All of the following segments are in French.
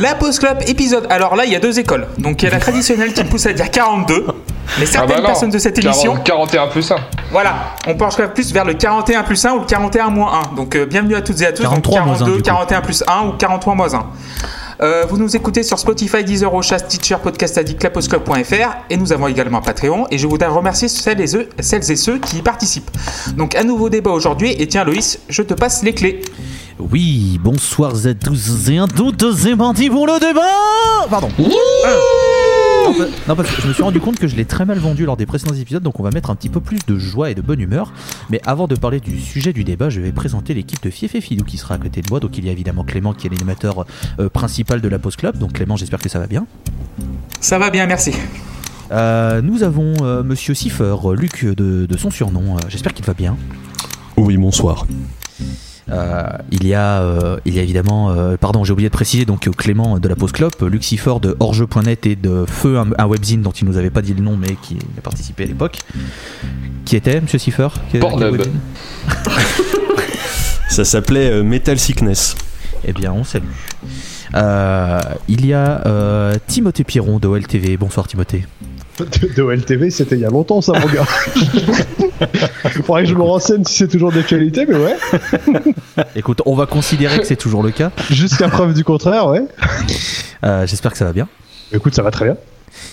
La Pause Club épisode. Alors là, il y a deux écoles. Donc il y a la traditionnelle qui me pousse à dire 42. Mais certaines Ah bah non. personnes de cette émission, 40 41 plus 1. voilà, on penche plus vers le 41 plus 1 ou le 41 moins 1. Donc euh, bienvenue à toutes et à tous. 43 donc moins 1, 42, du coup. 41 plus 1 ou 43 moins 1. Euh, vous nous écoutez sur Spotify, Deezer, Ocha, Stitcher, Podcast Addict, laposclub.fr et nous avons également un Patreon et je voudrais remercier celles et, ceux, celles et ceux qui y participent. Donc un nouveau débat aujourd'hui et tiens Loïs, je te passe les clés. Oui, bonsoir à tous et à toutes, c'est parti pour le débat Pardon. Non, pa- non, parce que je me suis rendu compte que je l'ai très mal vendu lors des précédents épisodes, donc on va mettre un petit peu plus de joie et de bonne humeur. Mais avant de parler du sujet du débat, je vais présenter l'équipe de Fief et Filou qui sera à côté de moi. Donc il y a évidemment Clément qui est l'animateur euh, principal de la Pause Club. Donc Clément, j'espère que ça va bien. Ça va bien, merci. Euh, nous avons euh, Monsieur Siffer, Luc de, de son surnom. Euh, j'espère qu'il va bien. Oui, bonsoir. Euh, il y a, euh, il y a évidemment, euh, pardon, j'ai oublié de préciser donc Clément de la Pause Clope, Lucifer de Orge.net et de Feu, un, un webzine dont il nous avait pas dit le nom mais qui a participé à l'époque. Qui était, Monsieur Pornhub. webzine Ça s'appelait euh, Metal Sickness. Eh bien, on salue. Euh, il y a euh, Timothée Piron de OLTV. Bonsoir Timothée. De, de OLTV, c'était il y a longtemps, ça, mon gars. Faudrait que je me renseigne si c'est toujours d'actualité, mais ouais. Écoute, on va considérer que c'est toujours le cas. Jusqu'à preuve du contraire, ouais. Euh, J'espère que ça va bien. Écoute, ça va très bien.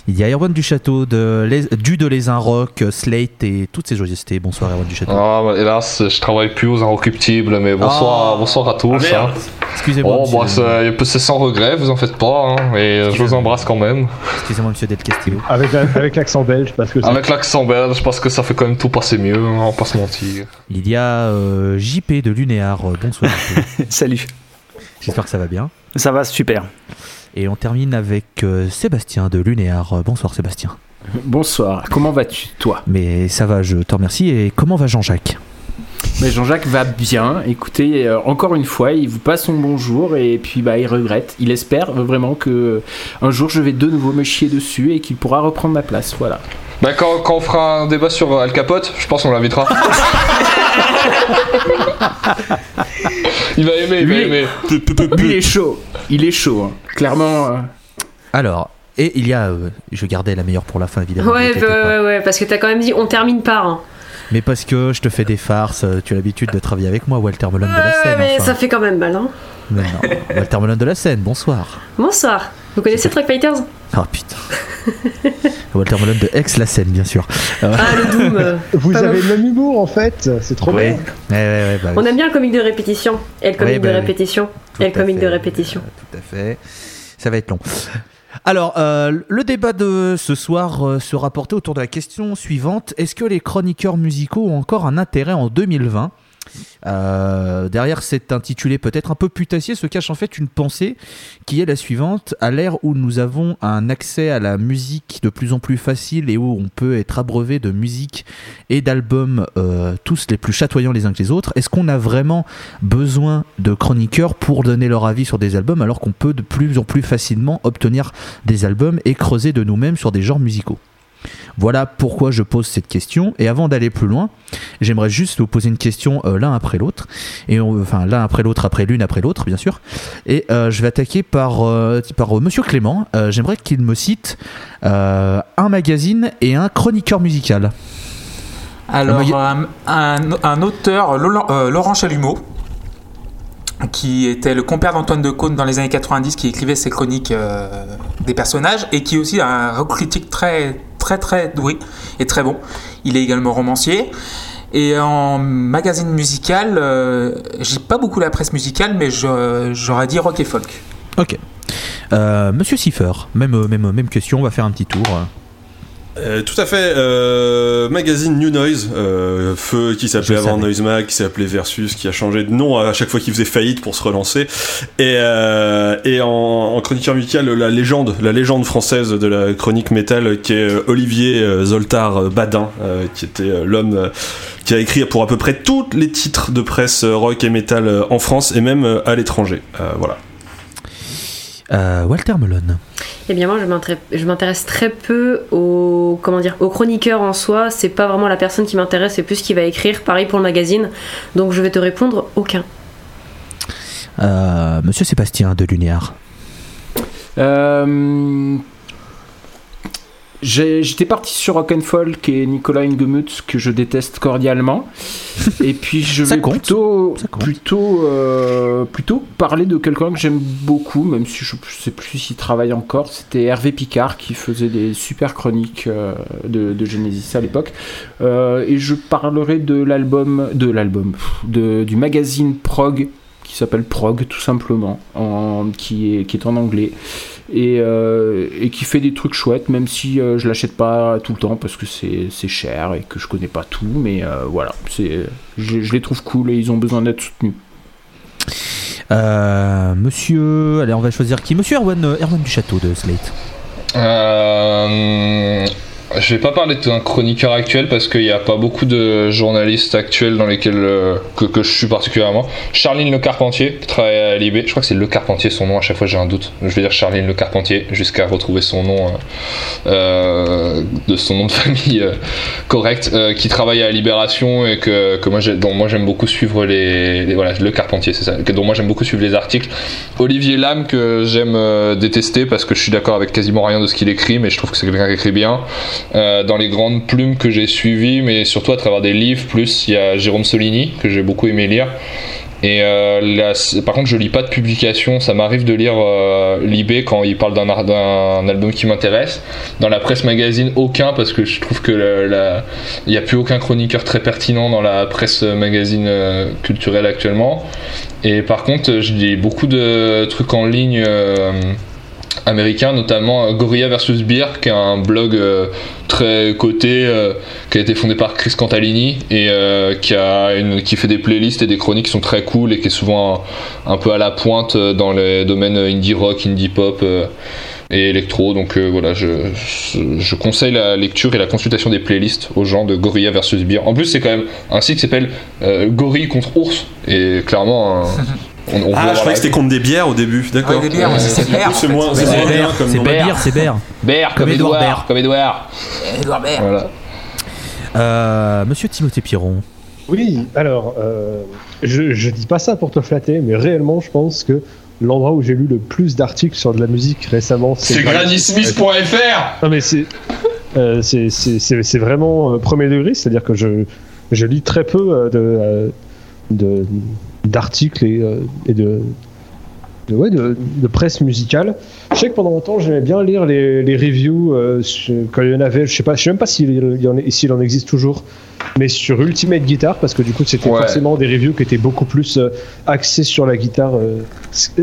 Il y a Erwan du Château de Les- du de Les Rock, Slate et toutes ces joyeusetés. Bonsoir Erwan du Château. Ah, bah, hélas, je travaille plus aux Inrecuptibles, mais bonsoir, Ah. bonsoir à tous. hein. Excusez-moi. Oh, bah, monsieur- c'est c'est sans regret, vous en faites pas, hein, et euh, je vous embrasse quand même. Excusez-moi, monsieur Del Castillo. Avec, avec l'accent belge, parce que Avec l'accent belge, parce que ça fait quand même tout passer mieux, hein, on va pas se mentir. Il y a euh, JP de Lunéar. Euh, Bonsoir. JP. Salut. J'espère que ça va bien. Ça va super. Et on termine avec euh, Sébastien de Lunéar. Bonsoir Sébastien. Bonsoir. Comment vas-tu, toi? Mais ça va, je te remercie. Et comment va Jean-Jacques? Mais Jean-Jacques va bien. Écoutez, euh, encore une fois, il vous passe son bonjour et puis bah il regrette. Il espère vraiment que euh, un jour je vais de nouveau me chier dessus et qu'il pourra reprendre ma place. Voilà. Bah, quand, quand on fera un débat sur Al Capote, je pense qu'on l'invitera. il va aimer, il va aimer. Lui, il est chaud. Il est chaud. hein. Clairement. euh, Alors, et il y a. euh, je gardais la meilleure pour la fin, évidemment. Ouais, bah, ouais, ouais, parce que t'as quand même dit on termine par. Hein. Mais parce que je te fais des farces, euh, tu as l'habitude de travailler avec moi, Walter Melon de la Ouais, scène. mais enfin. ça fait quand même mal. Hein. Mais non, Walter Melon de la scène, bonsoir. Bonsoir. Vous connaissez Truck Fighters? Ah putain. Walter Melon de Ex la scène, bien sûr. Euh, Ah, le Doom. euh, Vous pas avez le même humour, en fait. C'est trop ouais. bien. Ouais, ouais, ouais, bah, On aime bien le comique de répétition. Et le comique Ouais, bah de oui. répétition. Tout Et le à comique de fait. répétition. Tout à fait. Ça va être long. Alors, euh, le débat de ce soir euh, sera porté autour de la question suivante. Est-ce que les chroniqueurs musicaux ont encore un intérêt en 2020 Euh, derrière cet intitulé peut-être un peu putassier se cache en fait une pensée qui est la suivante. À l'ère où nous avons un accès à la musique de plus en plus facile et où on peut être abreuvé de musique et d'albums euh, tous les plus chatoyants les uns que les autres, est-ce qu'on a vraiment besoin de chroniqueurs pour donner leur avis sur des albums alors qu'on peut de plus en plus facilement obtenir des albums et creuser de nous-mêmes sur des genres musicaux? Voilà pourquoi je pose cette question. Et avant d'aller plus loin, j'aimerais juste vous poser une question euh, l'un après l'autre. Et on- enfin l'un après l'autre, après l'une après l'autre, bien sûr. Et euh, je vais attaquer par, euh, par euh, Monsieur Clément. J'aimerais qu'il me cite un magazine et un chroniqueur musical. Alors, un, un- un auteur, Laurent, Chalumeau, qui était le compère d'Antoine de Caunes dans les années 90, qui écrivait ses chroniques des personnages, et qui est aussi un critique très, très, très doué et très bon. Il est également romancier. Et en magazine musical, euh, j'ai pas beaucoup la presse musicale, mais j'aurais dit rock et folk. Ok. Euh, Monsieur Siffer, même, euh, même, même question, on va faire un petit tour. Euh, tout à fait. euh, magazine New Noise, euh, feu qui s'appelait avant. Noise Mag, qui s'appelait Versus, qui a changé de nom à chaque fois qu'il faisait faillite pour se relancer. Et, euh, et en, en chroniqueur musical, la légende, la légende française de la chronique métal, qui est Olivier Zoltar Badin, euh, qui était l'homme qui a écrit pour à peu près tous les titres de presse rock et métal en France et même à l'étranger. Euh, voilà. Euh, Walter Melon. Eh bien moi je m'intér- je m'intéresse très peu au comment dire au chroniqueur en soi. C'est pas vraiment la personne qui m'intéresse, c'est plus ce qu'il va écrire. Pareil pour le magazine. Donc je vais te répondre aucun. Euh, Monsieur Sébastien de Lunéar. Euh, J'étais parti sur Rock'n'Folk et Nicolas Ingemuth que je déteste cordialement. Et puis je vais compte. plutôt, plutôt, euh, plutôt parler de quelqu'un que j'aime beaucoup, même si je ne sais plus s'il travaille encore. C'était Hervé Picard qui faisait des super chroniques euh, de, de Genesis à l'époque. Euh, et je parlerai de l'album, de l'album, du magazine Prog qui s'appelle Prog tout simplement, en, qui, est, qui est en anglais et, euh, et qui fait des trucs chouettes, même si euh, je l'achète pas tout le temps parce que c'est cher et que je connais pas tout, mais euh, voilà, c'est je, je les trouve cool et ils ont besoin d'être soutenus. Euh, monsieur, allez, on va choisir qui? Monsieur Erwan, Erwan du Château de Slate. Euh, je vais pas parler d'un chroniqueur actuel parce qu'il n'y a pas beaucoup de journalistes actuels dans lesquels euh, que, que je suis particulièrement. Charline Le Carpentier qui travaille à Libé. Je crois que c'est Le Carpentier son nom. À chaque fois j'ai un doute. Je vais dire Charline Le Carpentier jusqu'à retrouver son nom euh, euh, de son nom de famille euh, correct. euh, qui travaille à Libération et que, que moi moi j'aime beaucoup suivre les, voilà Le Carpentier c'est ça. Que, dont moi j'aime beaucoup suivre les articles. Olivier Lam que j'aime euh, détester parce que je suis d'accord avec quasiment rien de ce qu'il écrit, mais je trouve que c'est quelqu'un qui écrit bien. Euh, dans les grandes plumes que j'ai suivies, mais surtout à travers des livres, plus il y a Jérôme Solini que j'ai beaucoup aimé lire. Et euh, là, par contre, je lis pas de publication. Ça m'arrive de lire euh, Libé quand il parle d'un album qui m'intéresse. Dans la presse magazine, aucun parce que je trouve que il n'y a plus aucun chroniqueur très pertinent dans la presse magazine euh, culturelle actuellement. Et par contre, je lis beaucoup de trucs en ligne. Américains, notamment euh, Gorilla versus Beer, qui est un blog euh, très coté, euh, qui a été fondé par Chris Cantalini et qui, fait des playlists et des chroniques qui sont très cool et qui est souvent un, peu à la pointe dans les domaines indie rock, indie pop. et électro, donc voilà, je, conseille la lecture et la consultation des playlists aux gens de Gorilla versus Beer. En plus, c'est quand même un site qui s'appelle Gorille contre Ours, et clairement, on, on peut Ah, je croyais que c'était contre des bières au début, d'accord. Ouais, des bières, Ouais, c'est Bear. C'est moins, c'est C'est. Bear, c'est Bear. Bear, Comme Edouard comme Edouard. Edouard Baird. Voilà. Euh, Monsieur Timothée Piron. Oui, alors, euh, je, je dis pas ça pour te flatter, mais réellement, je pense que l'endroit où j'ai lu le plus d'articles sur de la musique récemment, C'est Granny GrannySmith.fr Non mais c'est euh, c'est- c'est c'est- c'est vraiment euh, premier degré, c'est-à-dire que je, je lis très peu euh, de euh, de- d'articles et, euh, et de, de, ouais, de, de presse musicale. Je sais que pendant longtemps j'aimais bien lire les, les reviews euh, quand il y en avait, je sais pas, je sais même pas s'il y en, existe toujours, mais sur Ultimate Guitar parce que du coup c'était Ouais. forcément des reviews qui étaient beaucoup plus euh, axées sur la guitare. euh,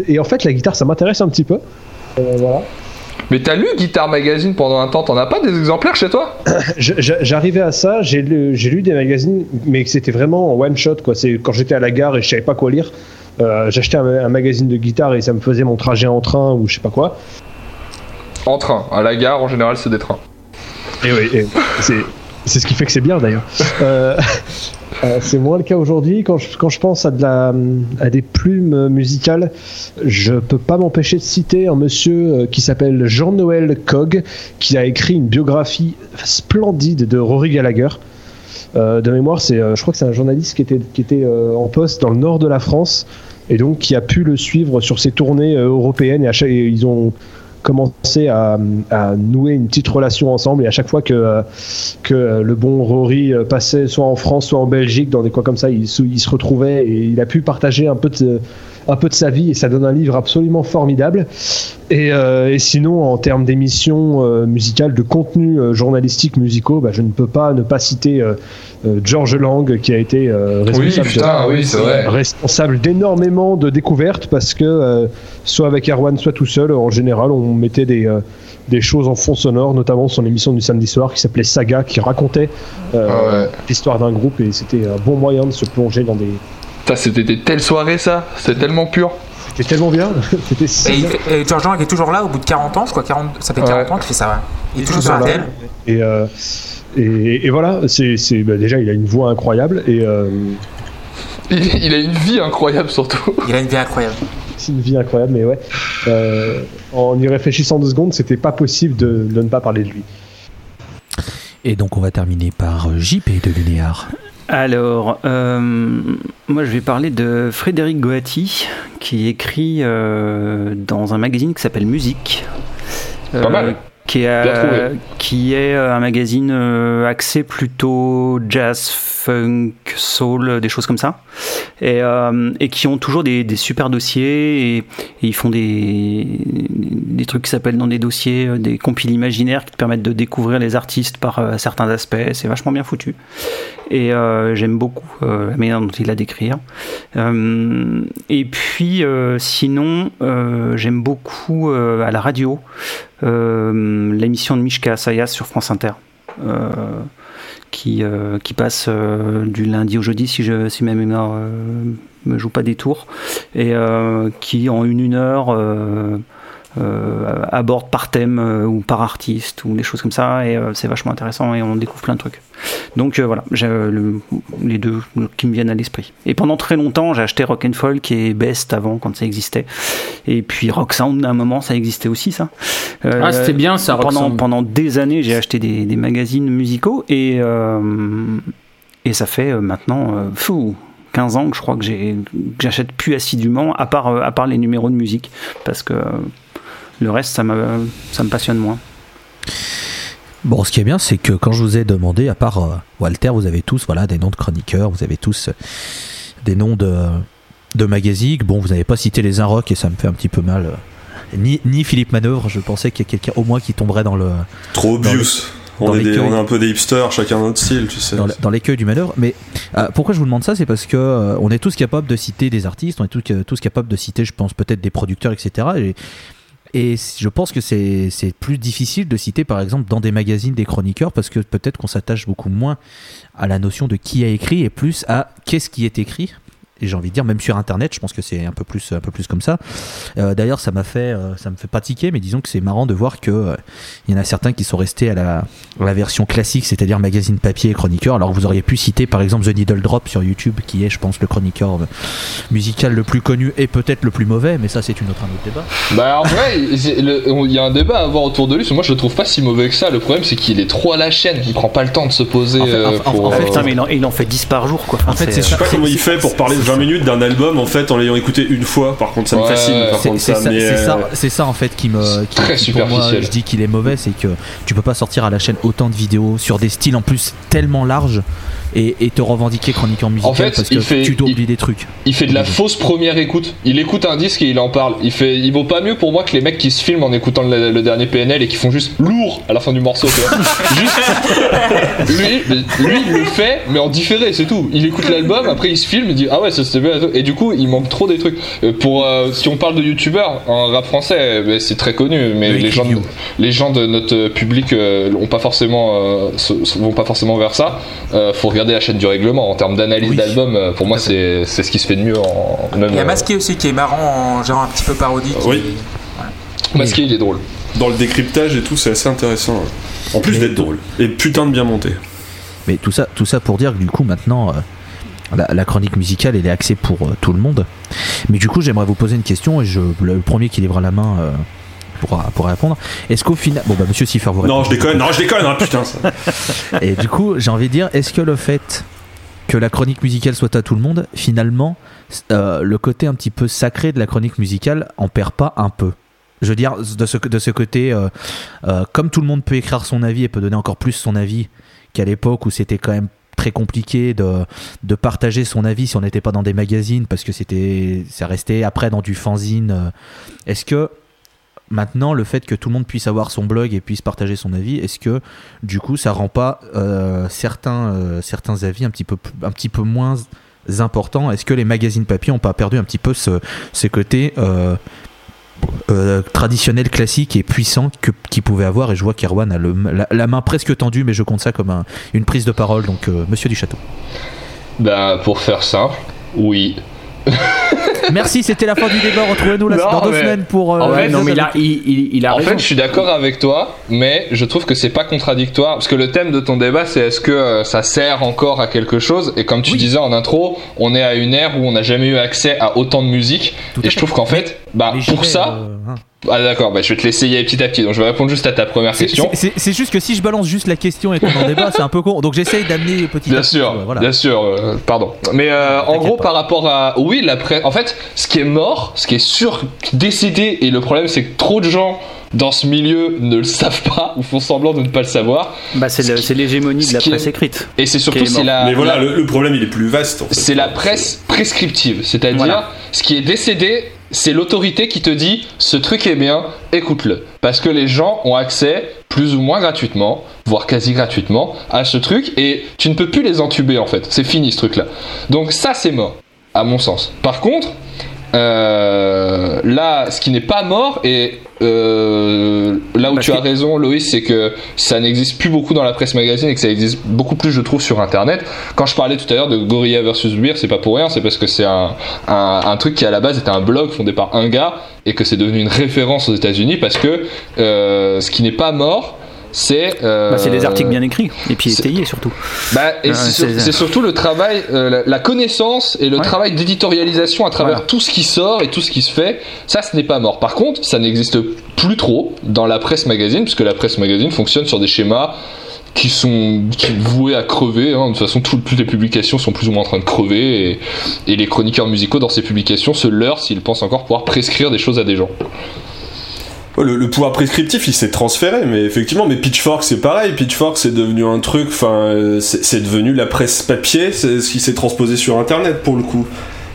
et en fait la guitare ça m'intéresse un petit peu. Voilà. Mais t'as lu Guitar Magazine pendant un temps, t'en as pas des exemplaires chez toi? J'arrivais à ça, j'ai lu, des magazines, mais c'était vraiment en one shot. Quoi. C'est quand j'étais à la gare et je savais pas quoi lire. euh, J'achetais un, un magazine de guitare et ça me faisait mon trajet en train ou je sais pas quoi. En train, à la gare en général c'est des trains. Et oui, c'est c'est ce qui fait que c'est bien d'ailleurs. Euh, euh, c'est moins le cas aujourd'hui. Quand je, quand je pense à, de la, à des plumes musicales, je peux pas m'empêcher de citer un monsieur euh, qui s'appelle Jean-Noël Cog, qui a écrit une biographie splendide de Rory Gallagher. Euh, de mémoire, c'est, je crois que c'est un journaliste qui était, qui était en poste dans le nord de la France et donc qui a pu le suivre sur ses tournées européennes et, à chaque- et ils ont commencé à, nouer une petite relation ensemble. Et à chaque fois que, que le bon Rory euh, passait soit en France soit en Belgique dans des coins comme ça il, il se retrouvait et il a pu partager un peu de, un peu de sa vie et ça donne un livre absolument formidable et, euh, et sinon en termes d'émissions euh, musicales de contenu euh, journalistique musicaux bah, je ne peux pas ne pas citer euh, George Lang qui a été responsable de- oui c'est vrai. responsable d'énormément de découvertes parce que soit avec Erwan, soit tout seul, en général, on mettait des, des choses en fond sonore, notamment son émission du samedi soir qui s'appelait Saga, qui racontait euh, Ah ouais. l'histoire d'un groupe et c'était un bon moyen de se plonger dans des. Putain, c'était des telles soirées ça, c'était tellement pur. C'était tellement bien, c'était si Et, et George Lang est toujours là au bout de 40 ans, je crois. 40, ça fait 40 Ouais. ans qu'il fait ça. ouais. Il est Il est toujours sur la là. télé. Et, euh, et, et voilà, c'est c'est- bah, déjà il a une voix incroyable et euh, Il, il a une vie incroyable surtout. Il a une vie incroyable. c'est une vie incroyable, mais ouais. Euh, en y réfléchissant deux secondes, c'était pas possible de, de ne pas parler de lui. Et donc on va terminer par JP de Lunéar. Alors, euh, moi je vais parler de Frédéric Goati, qui écrit euh, dans un magazine qui s'appelle Musique. Pas mal. Qui est, euh, qui est euh, un magazine euh, axé plutôt jazz, funk, soul, des choses comme ça. Et, euh, et qui ont toujours des, des super dossiers. Et, et ils font des, des trucs qui s'appellent dans des dossiers des compiles imaginaires qui te permettent de découvrir les artistes par certains aspects. C'est vachement bien foutu. Et j'aime beaucoup la manière dont il a d'écrire. Euh, et puis, sinon, j'aime beaucoup à la radio l'émission de Mishka Sayas sur France Inter. euh, qui, euh, qui passe euh, du lundi au jeudi si, je, si ma mémoire euh, me joue pas des tours et euh, qui en une, heure euh, euh, aborde par thème euh, ou par artiste ou des choses comme ça et euh, c'est vachement intéressant et on découvre plein de trucs. Donc euh, voilà j'ai euh, le- les deux qui me viennent à l'esprit. Et pendant très longtemps j'ai acheté Rock and Folk et Best avant quand ça existait. Et puis Rock Sound à un moment ça existait aussi ça. Euh, Ah, c'était bien ça, Rock pendant, Sound. pendant des années j'ai acheté des, des magazines musicaux et, euh, et ça fait euh, maintenant euh, fou 15 ans que je crois que j'achète plus assidûment à part, euh, à part les numéros de musique. Parce que euh, le reste ça, me ça me passionne moins Bon, ce qui est bien, c'est que quand je vous ai demandé, à part euh, Walter, vous avez tous voilà, des noms de chroniqueurs, vous avez tous euh, des noms de, de magazines. Bon, vous n'avez pas cité les Inrock et ça me fait un petit peu mal. euh. Ni, ni Philippe Manœuvre, je pensais qu'il y a quelqu'un au moins qui tomberait dans le Trop Dans obvious. On est, des- on est un peu des hipsters, chacun notre style, tu sais. dans, l'écueil du manœuvre. Mais euh, pourquoi je vous demande ça C'est parce que euh, on est tous capables de citer des artistes, on est tous, tous capables de citer, je pense, peut-être des producteurs, etc. Et, et je pense que c'est plus difficile de citer, par exemple, dans des magazines des chroniqueurs, parce que peut-être qu'on s'attache beaucoup moins à la notion de qui a écrit et plus à qu'est-ce qui est écrit. Et j'ai envie de dire, même sur Internet, je pense que c'est un peu plus, un peu plus comme ça. Euh, D'ailleurs, ça m'a fait, euh, ça me fait pas tiquer, mais disons que c'est marrant de voir que euh, il y en a certains qui sont restés à la, à la version classique, c'est-à-dire magazine papier et chroniqueur. Alors que vous auriez pu citer par exemple The Needle Drop sur YouTube, qui est, je pense, le chroniqueur euh, musical le plus connu et peut-être le plus mauvais, mais ça c'est une autre, un autre débat. Bah en vrai, il y a un débat à avoir autour de lui. parce que Moi, je le trouve pas si mauvais que ça. Le problème, c'est qu'il est trop à la chaîne. Il prend pas le temps de se poser. En fait- euh, pour, en fait, euh, Putain, mais il en, il en fait 10 par jour quoi. En fait, c'est Je sais pas comment il fait pour parler 20 minutes d'un album en fait en l'ayant écouté une fois. Par contre, ça me fascine. Par C'est contre, c'est ça, ça, mais, c'est euh, ça, c'est ça, en fait qui me qui, Très qui, pour moi, je dis qu'il est mauvais, c'est que tu peux pas sortir à la chaîne autant de vidéos sur des styles en plus tellement larges et, et te revendiquer chroniqueur musical fait, parce que fait- tu dois il- oublier des trucs. Il fait de la fausse première écoute. Il écoute un disque et il en parle. Il fait, il vaut pas mieux pour moi que les mecs qui se filment en écoutant le, le dernier PNL et qui font juste lourd à la fin du morceau. tu vois. juste, lui, lui, il le fait, mais en différé, c'est tout. Il écoute l'album, après il se filme, il dit ah ouais ça c'était bien. et tout. Et du coup, il manque trop des trucs. Euh, Pour euh, si on parle de youtubeurs en rap français, euh, c'est très connu, mais Le les gens, de, Review. les gens de notre public euh, ont pas forcément, euh, se- se- vont pas forcément vers ça. Euh, faut regarder la chaîne du règlement en termes d'analyse Oui. d'album. euh, Pour moi, c'est c'est ce qui se fait de mieux en même. Il y a Masqué aussi qui est marrant en genre un petit peu parodique. Oui. Masqué, il est drôle. dans le décryptage et tout, c'est assez intéressant. En plus Mais- d'être drôle. Et putain de bien monté. Mais tout ça, tout ça pour dire que du coup maintenant, euh, la, la chronique musicale elle est axée pour euh, tout le monde. Mais du coup j'aimerais vous poser une question et je, le premier qui lèvera la main euh, pourra, pourra répondre. Est-ce qu'au final, bon bah Monsieur Siffer vous Non, répond. je déconne, non, je déconne, hein, putain. Ça. Et du coup j'ai envie de dire, est-ce que le fait que la chronique musicale soit à tout le monde, finalement euh, le côté un petit peu sacré de la chronique musicale en perd pas un peu? Je veux dire, de ce, de ce côté, euh, euh, comme tout le monde peut écrire son avis et peut donner encore plus son avis qu'à l'époque où c'était quand même très compliqué de, de partager son avis si on n'était pas dans des magazines parce que c'était ça restait après dans du fanzine. Est-ce que maintenant le fait que tout le monde puisse avoir son blog et puisse partager son avis, est-ce que du coup ça rend pas euh, certains, euh, certains avis un petit peu, un petit peu moins importants? Est-ce que les magazines papier ont pas perdu un petit peu ce, ce côté euh, euh, traditionnel, classique et puissant que qu'ils pouvaient avoir? Et je vois qu'Erwan a la, main presque tendue mais je compte ça comme un- une prise de parole. Donc monsieur du château Bah, pour faire simple, oui. merci c'était la fin du débat retrouvez-nous là dans deux mais- semaines pour euh, en fait, non, mais il a, avec- il, il- il a En raison. fait, je suis d'accord avec toi, mais je trouve que c'est pas contradictoire parce que le thème de ton débat, c'est est-ce que euh, ça sert encore à quelque chose? Et comme tu Oui. disais en intro, on est à une ère où on n'a jamais eu accès à autant de musique, Tout et je trouve qu'en fait, bah pour ça, euh. Ah d'accord, bah, je vais te l'essayer petit à petit. Donc je vais répondre juste à ta première question. c'est- juste que si je balance juste la question et qu'on en débat, c'est un peu con. Donc j'essaye d'amener petit à Bien petit. sûr, voilà. bien sûr, euh, pardon. Mais euh, en gros, pas. par rapport à. Oui, la presse. En fait, ce qui est mort, ce qui est sûr, décidé, et le problème, c'est que trop de gens dans ce milieu ne le savent pas ou font semblant de ne pas le savoir. Bah, c'est l'hégémonie ce de la est- presse écrite. Et c'est surtout c'est la. Mais voilà, la- le, le problème il est plus vaste. en fait. c'est la presse prescriptive, c'est-à-dire Voilà. ce qui est décédé, c'est l'autorité qui te dit ce truc est bien, écoute-le. Parce que les gens ont accès plus ou moins gratuitement, voire quasi gratuitement, à ce truc et tu ne peux plus les entuber en fait. C'est fini ce truc-là. Donc ça c'est mort, à mon sens. Par contre, euh, là, ce qui n'est pas mort et euh, là où tu as raison, Loïs, c'est que ça n'existe plus beaucoup dans la presse magazine et que ça existe beaucoup plus, je trouve, sur Internet. Quand je parlais tout à l'heure de Gorilla versus Beer, c'est pas pour rien, c'est parce que c'est un, un, un truc qui à la base était un blog fondé par un gars et que c'est devenu une référence aux États-Unis parce que euh, ce qui n'est pas mort, c'est euh, Bah, c'est des articles bien écrits et puis étayés surtout. bah, c'est, c'est- sur- c'est surtout le travail, euh, la, la connaissance et le Ouais. travail d'éditorialisation à travers Voilà. tout ce qui sort et tout ce qui se fait. Ça, ce n'est pas mort. Par contre, ça n'existe plus trop dans la presse magazine, puisque la presse magazine fonctionne sur des schémas qui sont qui voués à crever. hein. De toute façon, tout- toutes les publications sont plus ou moins en train de crever et, et les chroniqueurs musicaux dans ces publications se leurrent s'ils pensent encore pouvoir prescrire des choses à des gens. Le, le pouvoir prescriptif il s'est transféré mais effectivement mais Pitchfork c'est pareil. Pitchfork c'est devenu un truc enfin c'est devenu la presse papier c'est ce qui s'est transposé sur internet pour le coup.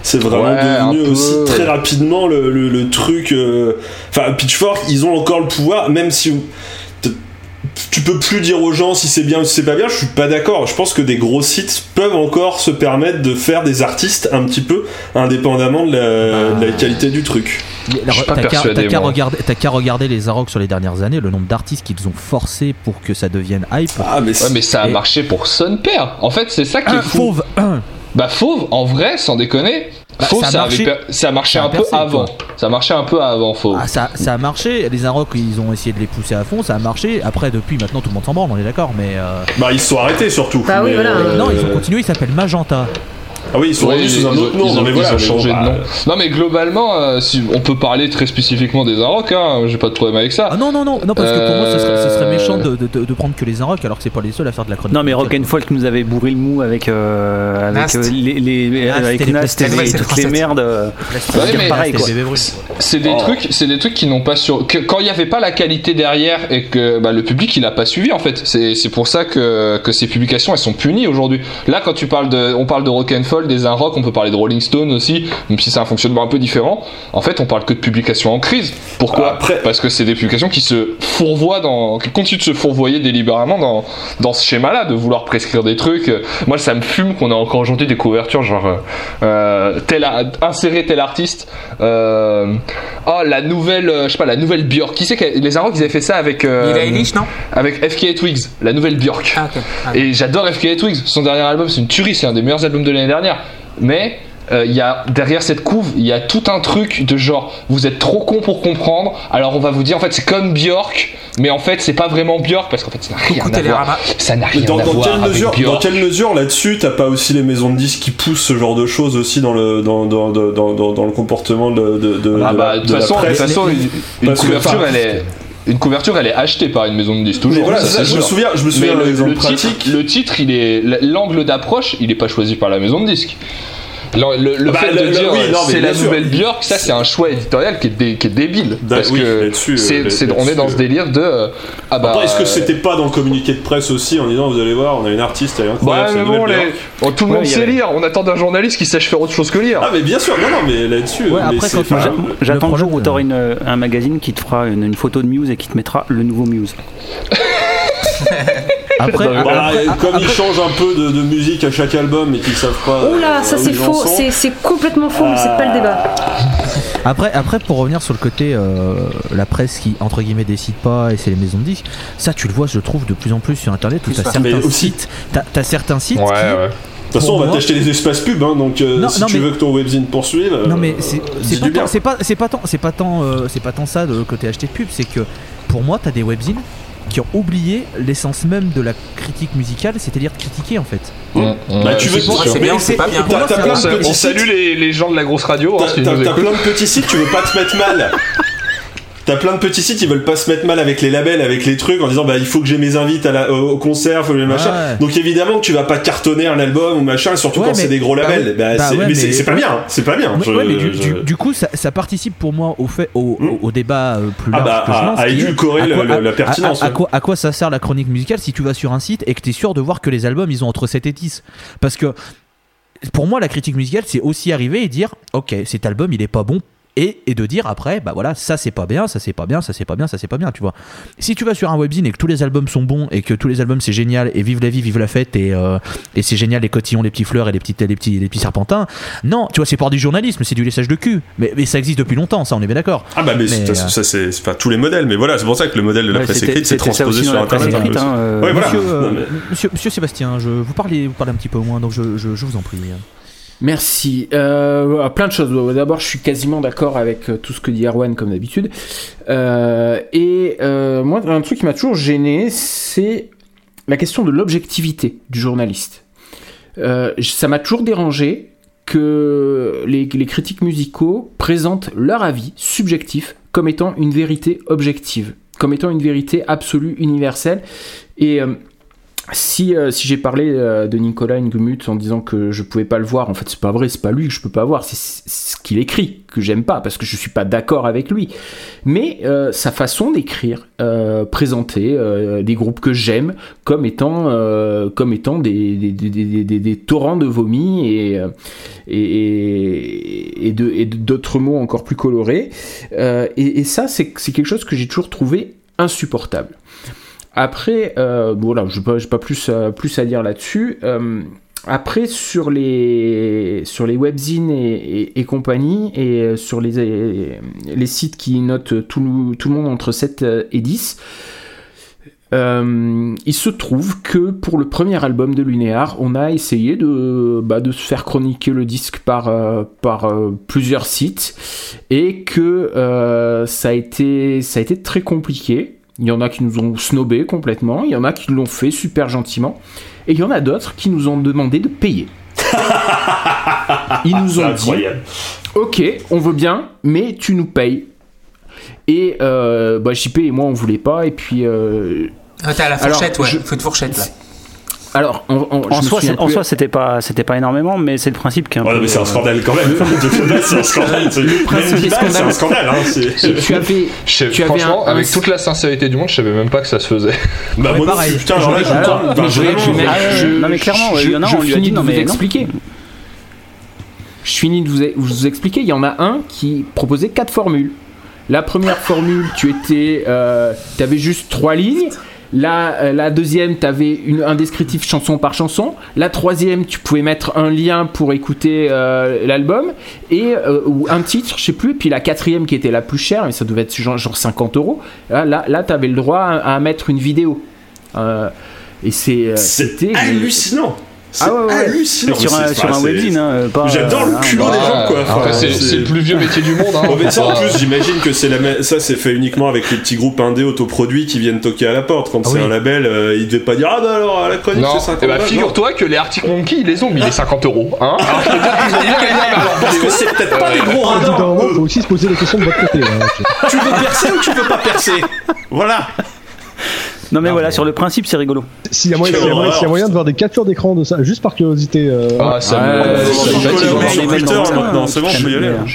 C'est vraiment Ouais, devenu aussi très rapidement le, le- le truc euh, enfin Pitchfork ils ont encore le pouvoir même si tu peux plus dire aux gens si c'est bien ou si c'est pas bien je suis pas d'accord je pense que des gros sites peuvent encore se permettre de faire des artistes un petit peu indépendamment de la, de la qualité du truc T'as qu'à regarder, les Arocs sur les dernières années, le nombre d'artistes qu'ils ont forcé pour que ça devienne hype. ah mais, Ouais, mais ça a Et- marché pour Son Père. En fait, c'est ça qui est fou. fauve, un. Bah Fauve, en vrai, sans déconner, Bah, Fauve, ça a ça, marché. per- ça marchait Ça a un peu percé, avant. quoi. Ça marchait un peu avant Fauve. Ah, ça, ça a marché, les Arocs ils ont essayé de les pousser à fond, ça a marché. Après, depuis maintenant tout le monde s'en branle, on est d'accord, mais. euh, bah ils se sont arrêtés surtout Bah oui, voilà. euh, Non, ils ont continué, il s'appelle Magenta. Ah oui, ils sont Ouais, revenus ils- sous un ils autre ont- nom. ils non, ont- mais ils voilà, ont mais changé bon, de nom. bah, Non, mais globalement, euh, si on peut parler très spécifiquement des Arocs, hein, j'ai pas de problème avec ça. Ah non, non, non, non, parce que pour moi ce serait, ce serait Euh, méchant de, de- prendre que les Arocs alors que c'est pas les seuls à faire de la chronique. Non mais. Rock'n'Folk nous avait bourré le mou avec, euh, avec euh, les, les, Nast, avec Nast et les- toutes les merdes. C'est des trucs, c'est des trucs qui n'ont pas sur. que- quand il n'y avait pas la qualité derrière et que bah, le public il a pas suivi en fait. C'est c'est pour ça que, que ces publications elles sont punies aujourd'hui. Là quand tu parles de, on parle de rock des un rock, on peut parler de Rolling Stone aussi, même si c'est un fonctionnement un peu différent. En fait, on parle que de publications en crise. Pourquoi? Après- Parce que c'est des publications qui se fourvoient dans, qui continuent de se fourvoyer délibérément dans dans ce schéma-là, de vouloir prescrire des trucs. Moi, ça me fume qu'on a encore aujourd'hui des couvertures genre euh, euh, tel a- insérer tel artiste. Euh, oh la nouvelle, euh, je sais pas, la nouvelle Björk. Qui c'est que les Arocs ils avaient fait ça avec euh, Eilish, non? avec FK Twigs, la nouvelle Björk. Ah. Ah, Et j'adore FK Twigs. Son dernier album, c'est une tuerie, c'est un des meilleurs albums de l'année dernière. Mais euh, il y a derrière cette couve, il y a tout un truc de genre, vous êtes trop con pour comprendre. Alors on va vous dire, en fait, c'est comme Björk, mais en fait, c'est pas vraiment Björk parce qu'en fait, ça n'a rien à voir. Télérama. Ça n'a Mais rien dans, à dans voir quelle avec mesure, Björk. dans quelle mesure là-dessus, t'as pas aussi les maisons de disques qui poussent ce genre de choses aussi dans le dans, dans, dans, dans, dans- dans le comportement de, de, de, Ah de bah, la, de toute la façon, de toute presse? façon, une, couverture, elle est. Une couverture, elle est achetée par une maison de disques toujours. voilà, ça, ça, c'est je me souviens, je me souviens le, titre, pratique. le titre, il est l'angle d'approche, il est pas choisi par la maison de disques. Le, le- le Bah, fait le- de le- dire oui, c'est la sûr. nouvelle Björk, ça c'est un choix éditorial qui est, dé- qui est débile. Da- parce oui, que c'est, euh, c'est- on est dans ce euh. délire de euh, ah bah. Est-ce que euh, c'était pas dans le communiqué de presse aussi en disant vous allez voir, on a une artiste, elle est Ouais, incroyable, mais la bon, les- bon, tout le monde sait avait- lire. On attend d'un journaliste qui sache faire autre chose que lire. Ah mais bien sûr, non non mais là-dessus. Ouais, après, J'attends Le jour où problème, tu auras une, un magazine qui te fera une, une photo de Muse et qui te mettra le nouveau Muse. Après, Bah, Voilà, après- et comme ils changent un peu de, de musique à chaque album et qu'ils savent pas. Oula, euh, ça c'est faux, c'est complètement faux, c'est pas le débat. Après, après, pour revenir sur le côté euh, la presse qui entre guillemets décide pas et c'est les maisons de disques, ça tu le vois, je trouve de plus en plus sur internet où t'as. Mais certains aussi- sites, t'as t'as certains sites Ouais, qui, ouais. De toute façon, on va t'acheter des espaces pubs, hein, donc euh, Non, si non, tu mais- veux que ton webzine poursuive. euh, Non mais c'est du pas, bien. tant- c'est pas c'est pas tant c'est pas tant euh, c'est pas tant ça de côté acheter de pub, c'est que pour moi t'as des webzines qui ont oublié l'essence même de la critique musicale, c'est-à-dire de critiquer en fait. Mmh, Bah, tu veux c'est. C'est bien ou c'est pas bien On, on salue les, les gens de la grosse radio. hein, T'as écoutent. plein de petits sites, tu veux pas te mettre mal. t'as plein de petits sites qui veulent pas se mettre mal avec les labels, avec les trucs, en disant bah il faut que j'ai mes invites à la, au concert, faut que machin. Ouais. Donc évidemment que tu vas pas cartonner un album ou machin, surtout Ouais, quand c'est des gros labels. Bah, bah mais c'est mais- c'est pas bien, c'est pas bien. Je- mais du, je- du- du coup, ça, ça participe pour moi au fait, au, Hmm. au- au débat euh, plus Ah large bah, que je à- lance, à qui est, édulcorer à le- quoi- le- la pertinence, À, quoi, à quoi ça sert la chronique musicale si tu vas sur un site et que tu es sûr de voir que les albums ils ont entre 7 et 10 Parce que pour moi, la critique musicale, c'est aussi arriver et dire Ok, cet album il est pas bon. Et, et de dire après, bah voilà, ça c'est pas bien, ça c'est pas bien, ça c'est pas bien, ça c'est pas bien, tu vois. Si tu vas sur un webzine et que tous les albums sont bons et que tous les albums c'est génial et vive la vie, vive la fête et, euh, et c'est génial les cotillons, les petits fleurs et les petits, les petits, les petits serpentins, non, tu vois, c'est pas du journalisme, c'est du laissage de cul. Mais, mais ça existe depuis longtemps, ça on est bien d'accord. Ah bah mais, Mais, c'est- euh, ça c'est pas tous les modèles, mais voilà, c'est pour ça que le modèle de la Ouais, presse écrite ça transposé sur internet. écrite, hein, euh, Ouais, voilà. monsieur, euh, Non, mais- monsieur, monsieur Sébastien, je, vous, parlez, vous parlez un petit peu moins, donc je, je, je vous en prie. Merci. Euh, plein de choses. D'abord, je suis quasiment d'accord avec euh, tout ce que dit Erwan, comme d'habitude. Euh, et moi, un truc qui m'a toujours gêné, c'est la question de l'objectivité du journaliste. Ça m'a toujours dérangé que les, les critiques musicaux présentent leur avis subjectif comme étant une vérité objective, comme étant une vérité absolue, universelle. Et si, euh, si j'ai parlé euh, de Nicolas Ngumut en disant que je pouvais pas le voir, en fait c'est pas vrai, c'est pas lui que je peux pas voir, c'est ce qu'il écrit que j'aime pas parce que je suis pas d'accord avec lui. Mais euh, sa façon d'écrire, euh, présenter euh, des groupes que j'aime comme étant, euh, comme étant des, des, des, des, des- torrents de vomi et, et, et, de- et d'autres mots encore plus colorés. Et, et ça, c'est quelque chose que j'ai toujours trouvé insupportable. Après, euh, voilà, je n'ai pas, pas plus, à- dire là-dessus. Euh, après, sur les, webzines et, et, compagnie, et euh, sur les, sites qui notent tout, le- monde entre 7 et 10, euh, il se trouve que pour le premier album de Lunéar, on a essayé de, bah, se faire chroniquer le disque par, euh, euh, plusieurs sites et que euh, ça a été très compliqué. Il y en a qui nous ont snobé complètement, il y en a qui l'ont fait super gentiment, et il y en a d'autres qui nous ont demandé de payer. Ils nous ont dit. Ok, on veut bien, mais tu nous payes. Et euh, bah, JP et moi, on voulait pas. Et puis, euh, Ah, T'as la Alors, fourchette, ouais. je- Faut une fourchette là. Alors, on, on- je En soi, en soi, c'était pas, c'était pas énormément, mais c'est le principe qui est un Ouais, peu, mais c'est un euh, scandale quand même. c'est un scandale. C'est principe même des 10 balles, c'est scandales. un scandale. Hein, c'est- tu avais, Tu avais franchement, avec toute la sincérité du monde, je savais même pas que ça se faisait. Bah, moi non pareil. putain, alors là, je Alors, me mais enfin, je- vraiment, je- euh, Ah ouais, je- non, mais clairement, il y en a, je on lui a finis dit, de non, vous mais expliquer. Je finis de vous, vous expliquer. Il y en a un qui proposait quatre formules. La première formule, tu étais, euh, avais juste trois lignes. La, euh, la deuxième, tu avais un descriptif chanson par chanson. La troisième, tu pouvais mettre un lien pour écouter euh, l'album et euh, ou un titre, je sais plus. Et puis la quatrième, qui était la plus chère, mais ça devait être genre, genre 50 euros. Là, là, là tu avais le droit à, à mettre une vidéo. Euh, et c'est, hallucinant. C'est Ah ouais, ouais. hallucinant. sur mais un, sur un c'est- webzine, hein, pas. J'adore le euh, culot des gens, quoi. Enfin, c'est c'est- c'est le plus vieux métier du monde. Hein. Mais ça, en plus, j'imagine que c'est la même- ça, c'est fait uniquement avec les petits groupes indés autoproduits qui viennent toquer à la porte. Quand Ah c'est oui. un label, euh, ils devaient pas dire Ah bah alors, à la chronique, Non, c'est 50 eh bah, balles. figure-toi que les Arctic Monkey, ils les ont mis les 50 euros. Hein Alors, je leur Parce que c'est peut-être pas des gros radins. eux. faut aussi se poser les questions de votre côté. hein. Tu veux percer ou tu veux pas percer? Voilà. Non, mais voilà, sur le principe, c'est rigolo. S'il y a moyen, y a de voir des captures d'écran de ça, juste par curiosité. euh, Ah, ça maintenant, c'est bon, je peux y aller. hein.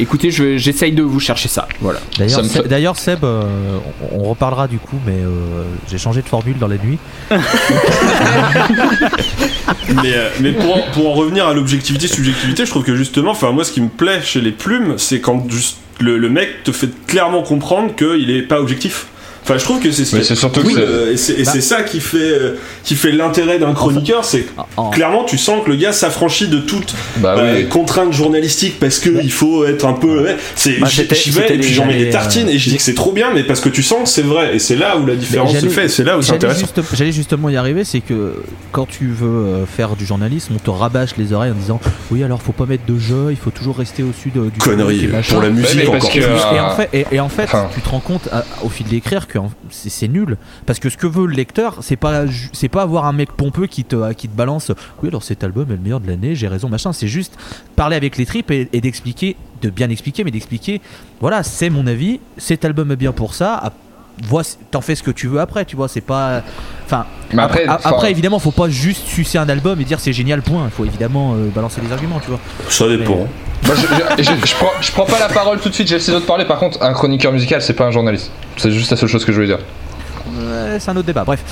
Écoutez, je j'essaye de vous chercher ça. Voilà. D'ailleurs, Seb- fait- d'ailleurs, Seb, euh, on, on reparlera du coup, mais euh, j'ai changé de formule dans la nuit. mais, euh, mais pour, en, pour en revenir à l'objectivité, subjectivité, je trouve que justement, enfin moi ce qui me plaît chez les plumes, c'est quand juste le, le mec te fait clairement comprendre qu'il est pas objectif. Enfin, je trouve que c'est ce Mais qui- c'est surtout que Oui, c'est- euh, et c'est Bah. ça qui fait euh, qui fait l'intérêt d'un chroniqueur, c'est que En- clairement tu sens que le gars s'affranchit de toute Bah euh, oui. contrainte journalistique parce que il faut être un peu ouais, c'est Bah, j'y vais et puis j'en mets des j'allais, tartines euh, et je dis que c'est trop bien mais parce que tu sens que c'est vrai et c'est là où la différence se fait c'est là où c'est J'allais intéressant juste- J'allais justement y arriver, c'est que quand tu veux euh, faire du journalisme, on te rabâche les oreilles en disant oui alors faut pas mettre de jeu, il faut toujours rester au-dessus de- du connerie pour la musique encore que- plus. Et Euh, en fait, et, et en fait enfin. tu te rends compte à- au fil d'écrire que que c'est c'est nul. Parce que ce que veut le lecteur, c'est pas, c'est pas avoir un mec pompeux qui te, qui te balance Oui, alors cet album est le meilleur de l'année, j'ai raison, machin. C'est juste parler avec les tripes et, et d'expliquer, de bien expliquer, mais d'expliquer Voilà, c'est mon avis, cet album est bien pour ça. Vois- T'en fais ce que tu veux après, tu vois, c'est pas. Enfin, Mais après, après, enfin- après, évidemment, faut pas juste sucer un album et dire c'est génial, point. Il faut évidemment euh, balancer des arguments, tu vois. Ça dépend. Moi, je, je- je- je prends, je prends pas la parole tout de suite, j'ai laissé d'autres parler. Par contre, un chroniqueur musical, c'est pas un journaliste. C'est juste la seule chose que je voulais dire. C'est un autre débat, bref.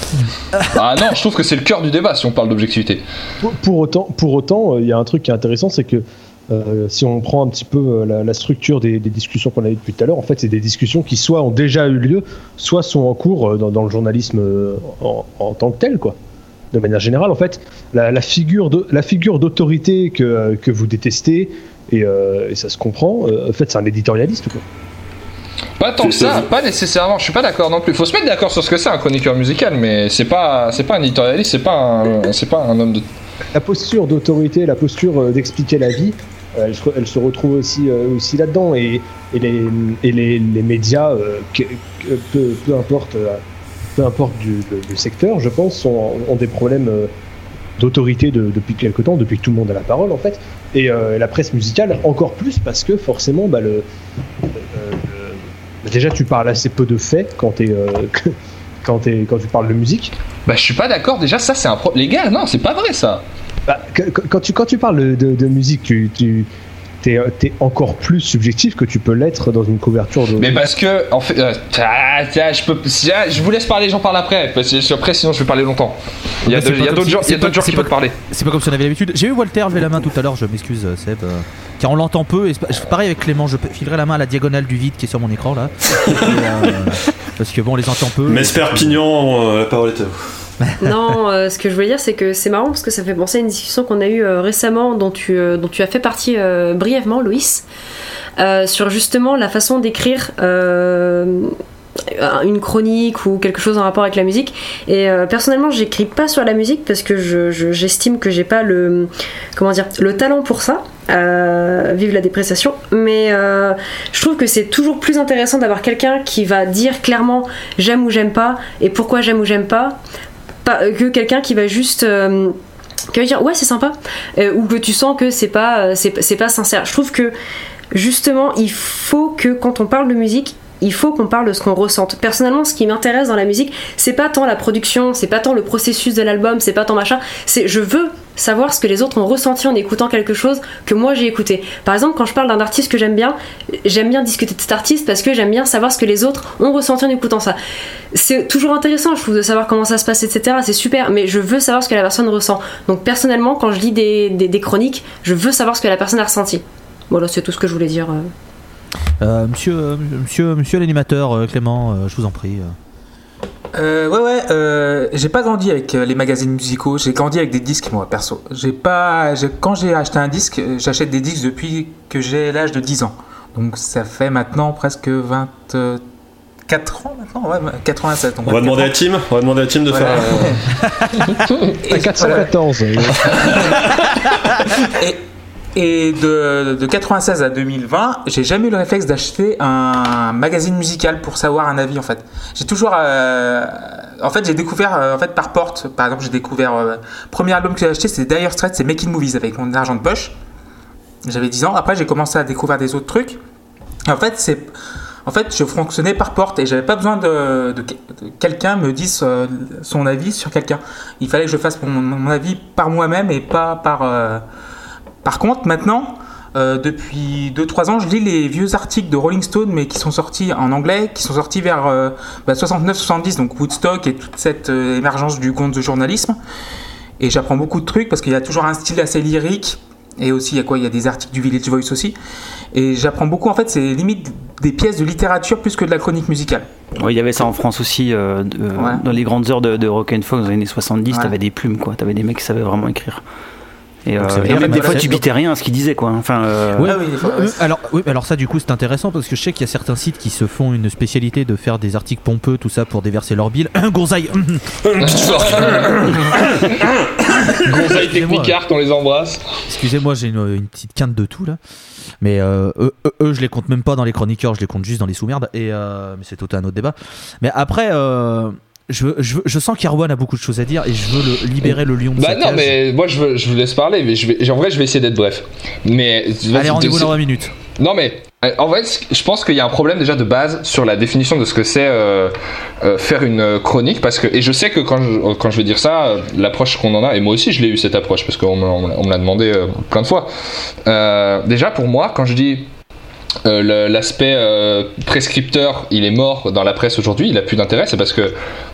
Ah non, je trouve que c'est le cœur du débat si on parle d'objectivité. Pour, pour autant, pour autant, euh, il y a un truc qui est intéressant, c'est que euh, si on prend un petit peu euh, la, la structure des, des discussions qu'on a eues depuis tout à l'heure, en fait, c'est des discussions qui soit ont déjà eu lieu, soit sont en cours dans, dans le journalisme en, en tant que tel, quoi. De manière générale, en fait, la, la figure de- la figure d'autorité que, que vous détestez et, euh, et ça se comprend. euh, en fait, c'est un éditorialiste, quoi. Pas tant que ça, pas nécessairement. Je suis pas d'accord non plus. Faut se mettre d'accord sur ce que c'est un chroniqueur musical, mais c'est pas, c'est pas un éditorialiste, c'est pas un, c'est pas un homme de. la posture d'autorité, la posture euh, d'expliquer la vie, elle, se, elle se retrouve aussi, aussi là-dedans. Et, et, les, et les, les médias, euh, que- que- peu, peu importe, peu importe du, le, le secteur, je pense, ont des problèmes d'autorité de- depuis quelque temps, depuis que tout le monde a la parole en fait. Et euh, la presse musicale encore plus parce que forcément, bah, le, euh, le- déjà tu parles assez peu de faits quand, t'es, euh, quand, tu parles de musique. Bah, je suis pas d'accord. Déjà, ça, c'est un pro. Les gars, non, c'est pas vrai ça. Bah, que- que- quand, tu, quand tu parles de, de musique, tu, tu es, encore plus subjectif que tu peux l'être dans une couverture de. Mais parce que, en fait, euh, ah, je peux, ah, je vous laisse parler, j'en parle après. Parce que après, sinon, je vais parler longtemps. Il y a, d'autres si- gens, il y c'est a d'autres pas- gens c'est qui veulent parler. C'est pas comme si on avait l'habitude. J'ai eu Walter lever la main tout à l'heure, je m'excuse euh, Seb. euh, car on l'entend peu. Et pareil avec Clément, je filerai la main à la diagonale du vide qui est sur mon écran là. Et, euh, parce que bon, on les entend peu. Mais Perpignan, euh, la parole est à vous. Non, euh, ce que je voulais dire, c'est que c'est marrant parce que ça fait penser à une discussion qu'on a eue euh, récemment, dont tu, euh, dont tu as fait partie brièvement, Loïs, sur justement la façon d'écrire. une chronique ou quelque chose en rapport avec la musique et euh, personnellement j'écris pas sur la musique parce que je- je- j'estime que j'ai pas le comment dire le talent pour ça vive la dépréciation mais je trouve que c'est toujours plus intéressant d'avoir quelqu'un qui va dire clairement j'aime ou j'aime pas et pourquoi j'aime ou j'aime pas euh, que quelqu'un qui va juste euh, qui va dire ouais c'est sympa euh, ou que tu sens que c'est pas sincère je trouve que justement il faut que quand on parle de musique il faut qu'on parle de ce qu'on ressente. Personnellement, ce qui m'intéresse dans la musique, c'est pas tant la production, c'est pas tant le processus de l'album, c'est pas tant machin, c'est je veux savoir ce que les autres ont ressenti en écoutant quelque chose que moi j'ai écouté. Par exemple, quand je parle d'un artiste que j'aime bien, j'aime bien discuter de cet artiste parce que j'aime bien savoir ce que les autres ont ressenti en écoutant ça. C'est toujours intéressant, je trouve, de savoir comment ça se passe, etc. C'est super, mais je veux savoir ce que la personne ressent. Donc personnellement, quand je lis des, des- chroniques, je veux savoir ce que la personne a ressenti. Voilà, c'est tout ce que je voulais dire. euh. Euh, monsieur, euh, monsieur, monsieur l'animateur Clément, je vous en prie. Euh. Ouais, ouais, euh, j'ai pas grandi avec euh, les magazines musicaux, j'ai grandi avec des disques, moi, perso. J'ai pas, quand j'ai acheté un disque, euh, j'achète des disques depuis que j'ai l'âge de 10 ans. Donc ça fait maintenant presque 24 ans maintenant, ouais, 87. donc On va 24 demander ans. à Tim, on va demander à Tim de Voilà. faire. euh, Et- À 414. Et, et de, de 96 à 2020, j'ai jamais eu le réflexe d'acheter un magazine musical pour savoir un avis en fait. J'ai toujours, euh, en fait, j'ai découvert euh, en fait par porte. Par exemple, j'ai découvert euh, premier album que j'ai acheté, c'est Dire Straits, c'est Making Movies avec mon argent de poche. J'avais 10 ans. Après, j'ai commencé à découvrir des autres trucs. En fait, c'est en fait, je fonctionnais par porte et j'avais pas besoin de, quelqu'un me dise euh, son avis sur quelqu'un. Il fallait que je fasse mon avis par moi-même et pas par. Par contre, maintenant, euh, depuis 2-3 ans, je lis les vieux articles de Rolling Stone, mais qui sont sortis en anglais, qui sont sortis vers euh, bah, 69-70, donc Woodstock et toute cette euh, émergence du conte de journalisme. Et j'apprends beaucoup de trucs parce qu'il y a toujours un style assez lyrique. Et aussi, il y a quoi? Il y a des articles du Village Voice aussi. Et j'apprends beaucoup, en fait, c'est limite des pièces de littérature plus que de la chronique musicale. Il y avait ça en France aussi, dans les grandes heures de, de Rock and Folk dans les années 70, Ouais. t'avais des plumes, quoi. T'avais des mecs qui savaient vraiment écrire. Et, euh, même que des fois, tu bitais rien à ce qu'il disait, quoi. Enfin, euh, Oui, Ah oui, des fois, euh, ouais. alors, oui, alors ça du coup c'est intéressant parce que je sais qu'il y a certains sites qui se font une spécialité de faire des articles pompeux tout ça pour déverser leur bile. Gonzaï Excusez-moi. Technicart, on les embrasse. Excusez-moi j'ai une, une petite quinte de tout là. Mais euh, eux, je les compte même pas dans les chroniqueurs, je les compte juste dans les sous-merdes. Et euh, mais c'est tout un autre débat. Mais après, euh, je, je, je sens qu'Erwan a beaucoup de choses à dire et je veux le, libérer le lion de Bah sa non, cage. mais moi je, veux, je vous laisse parler, mais je vais, en vrai je vais essayer d'être bref. Mais Allez, rendez-vous dans 20 minutes. Non mais euh, en fait, je pense qu'il y a un problème déjà de base sur la définition de ce que c'est euh, euh, faire une chronique parce que et je sais que quand je, quand je vais dire ça, l'approche qu'on en a et moi aussi je l'ai eu cette approche parce qu'on me, on me l'a- demandé euh, plein de fois. Déjà pour moi, quand je dis euh, l'aspect euh, prescripteur, il est mort dans la presse aujourd'hui, il a plus d'intérêt, c'est parce que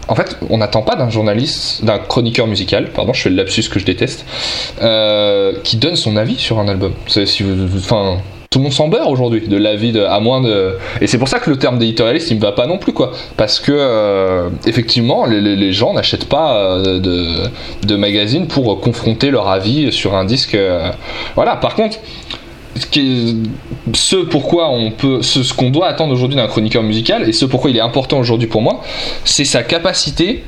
en fait, on n'attend pas d'un journaliste, d'un chroniqueur musical, pardon, je fais le lapsus que je déteste, euh, qui donne son avis sur un album. Enfin, tout le monde s'en beurre aujourd'hui de l'avis de, à moins de. Et c'est pour ça que le terme d'éditorialiste, il me va pas non plus, quoi. Parce que effectivement, les, gens n'achètent pas de, de magazines pour confronter leur avis sur un disque. Voilà. Par contre. Ce, pourquoi on peut, ce, qu'on doit attendre aujourd'hui d'un chroniqueur musical et ce pourquoi il est important aujourd'hui pour moi, c'est sa capacité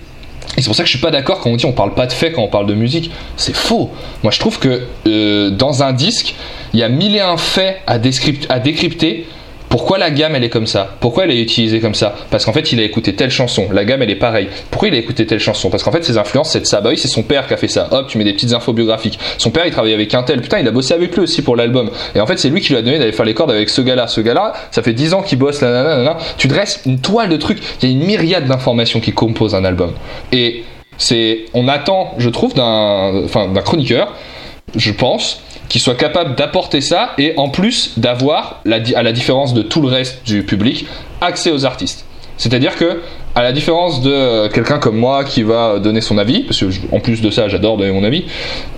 et c'est pour ça que je suis pas d'accord quand on dit on parle pas de faits quand on parle de musique. C'est faux. Moi je trouve que euh, dans un disque, il y a mille et un faits à décrypter. Pourquoi la gamme elle est comme ça? Pourquoi elle est utilisée comme ça? Parce qu'en fait il a écouté telle chanson, la gamme elle est pareille. Pourquoi il a écouté telle chanson? Parce qu'en fait ses influences c'est de ça. Bah oui c'est son père qui a fait ça. Hop tu mets des petites infos biographiques. Son père il travaillait avec un tel. Putain il a bossé avec lui aussi pour l'album. Et en fait c'est lui qui lui a donné d'aller faire les cordes avec ce gars-là. Ce gars-là ça fait 10 ans qu'il bosse là, là, là. Tu dresses une toile de trucs. Il y a une myriade d'informations qui composent un album. Et c'est on attend je trouve d'un enfin d'un chroniqueur je pense qui soit capable d'apporter ça et en plus d'avoir à la différence de tout le reste du public accès aux artistes c'est-à-dire que à la différence de euh, quelqu'un comme moi qui va donner son avis, parce que je- en plus de ça j'adore donner mon avis,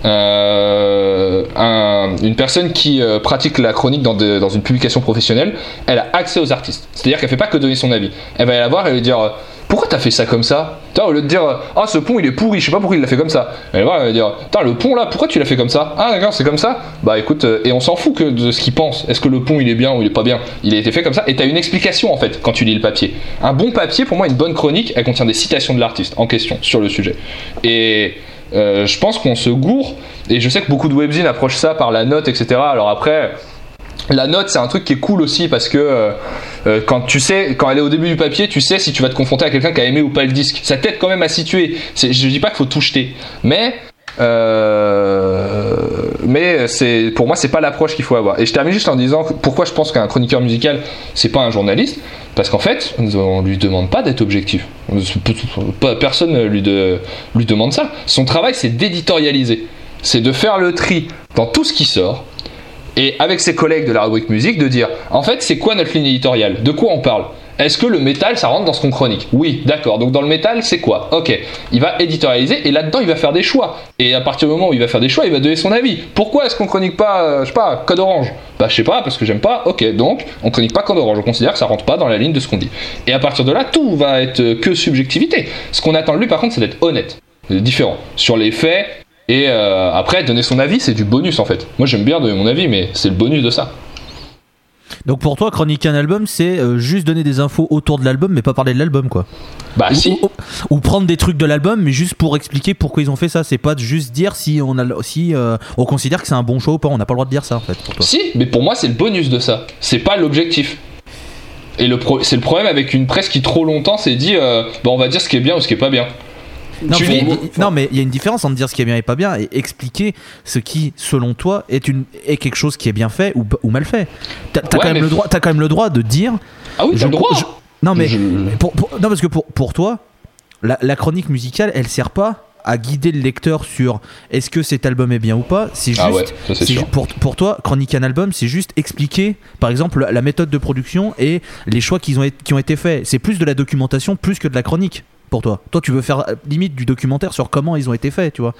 euh, un- une personne qui euh, pratique la chronique dans, une publication professionnelle, elle a accès aux artistes. C'est-à-dire qu'elle fait pas que donner son avis. Elle va aller la voir et lui dire pourquoi t'as fait ça comme ça Au lieu de dire ah ce pont il est pourri, je sais pas pourquoi il l'a fait comme ça. Elle va voir, elle va dire Putain, le pont là, pourquoi tu l'as fait comme ça Ah d'accord c'est comme ça. Bah écoute euh, et on s'en fout que de ce qu'il pense. Est-ce que le pont il est bien ou il est pas bien Il a été fait comme ça et t'as une explication en fait quand tu lis le papier. Un bon papier pour moi une bonne chronique elle contient des citations de l'artiste en question sur le sujet. Et euh, je pense qu'on se gourre et je sais que beaucoup de webzines approchent ça par la note etc. Alors après la note, c'est un truc qui est cool aussi parce que euh, euh, quand tu sais, quand elle est au début du papier, tu sais si tu vas te confronter à quelqu'un qui a aimé ou pas le disque. Ça t'aide quand même à situer. Je dis pas qu'il faut tout jeter, mais euh, mais c'est pour moi c'est pas l'approche qu'il faut avoir. Et je termine juste en disant pourquoi je pense qu'un chroniqueur musical c'est pas un journaliste parce qu'en fait on lui demande pas d'être objectif. Personne lui, lui demande ça. Son travail c'est d'éditorialiser, c'est de faire le tri dans tout ce qui sort et avec ses collègues de la rubrique musique de dire en fait c'est quoi notre ligne éditoriale? De quoi on parle? Est-ce que le métal ça rentre dans ce qu'on chronique? Oui, d'accord. Donc dans le métal c'est quoi? Ok. Il va éditorialiser et là-dedans il va faire des choix. Et à partir du moment où il va faire des choix, il va donner son avis. Pourquoi est-ce qu'on chronique pas, euh, je sais pas, Code Orange? Bah je sais pas parce que j'aime pas. Ok, donc on chronique pas Code Orange. On considère que ça rentre pas dans la ligne de ce qu'on dit. Et à partir de là, tout va être euh, que subjectivité. Ce qu'on attend de lui par contre c'est d'être honnête, différent sur les faits. Et euh, après, donner son avis, c'est du bonus en fait. Moi j'aime bien donner mon avis, mais c'est le bonus de ça. Donc pour toi, chroniquer un album, c'est euh, juste donner des infos autour de l'album, mais pas parler de l'album, quoi. Bah ou, si. ou- ou prendre des trucs de l'album, mais juste pour expliquer pourquoi ils ont fait ça. C'est pas de juste dire si on a, si euh, on considère que c'est un bon show ou pas. On n'a pas le droit de dire ça, en fait. Pour toi. Si, mais pour moi c'est le bonus de ça. C'est pas l'objectif. Et le pro- c'est le problème avec une presse qui trop longtemps s'est dit, euh, bah on va dire ce qui est bien ou ce qui est pas bien. Non, faut- mais il y a une différence entre dire ce qui est bien et pas bien et expliquer ce qui, selon toi, est, une, est quelque chose qui est bien fait ou, ou mal fait. T'as Ouais, quand, même le droit- quand même le droit de dire. Ah oui, Je- t'as le droit. je- non, mais Je- pour, pour- non, parce que pour, pour toi, la, la chronique musicale, elle sert pas à guider le lecteur sur est-ce que cet album est bien ou pas. C'est juste. Ah ouais, ça ju- pour, pour toi, chroniquer un album, c'est juste expliquer, par exemple, la, méthode de production et les choix qu'ils ont, qui ont été faits. C'est plus de la documentation, plus que de la chronique. Pour toi, toi, tu veux faire euh, limite du documentaire sur comment ils ont été faits, tu vois.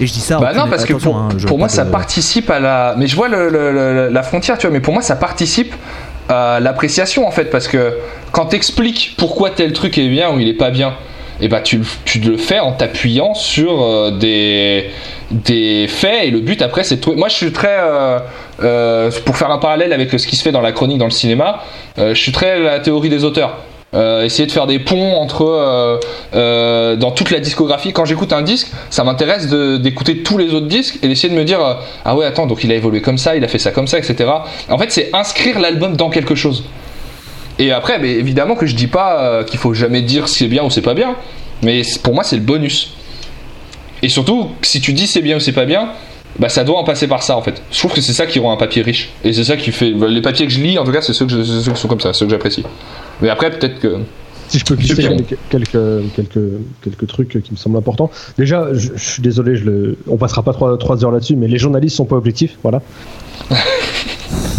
Et je dis ça. Bah non, parce que pour, hein, pour moi, ça de- participe à la. Mais je vois le- le- le- la frontière, tu vois, mais pour moi, ça participe à l'appréciation en fait, parce que quand t'expliques pourquoi tel truc est bien ou il est pas bien, et bah tu, le- tu le fais en t'appuyant sur euh, des, des faits et le but après c'est de trouver. Moi je suis très. euh, euh, pour faire un parallèle avec ce qui se fait dans la chronique dans le cinéma, je suis très la théorie des auteurs. Euh, essayer de faire des ponts entre euh, euh, dans toute la discographie. Quand j'écoute un disque, ça m'intéresse d'écouter tous les autres disques et d'essayer de me dire ah ouais attends donc il a évolué comme ça, il a fait ça comme ça, etc. En fait c'est inscrire l'album dans quelque chose. Et après, mais évidemment que je dis pas qu'il faut jamais dire c'est bien ou c'est pas bien, mais pour moi c'est le bonus. Et surtout, si tu dis c'est bien ou c'est pas bien, bah ça doit en passer par ça en fait. Je trouve que c'est ça qui rend un papier riche. Et c'est ça qui fait. bah, les papiers que je lis, en tout cas, c'est ceux, que je- c'est ceux qui sont comme ça, ceux que j'apprécie. Mais après, peut-être que. Si je peux glisser quelques, quelques, quelques, quelques trucs qui me semblent importants. Déjà, je, je suis désolé, je le, on passera pas trois, trois heures là-dessus, mais les journalistes sont pas objectifs, voilà.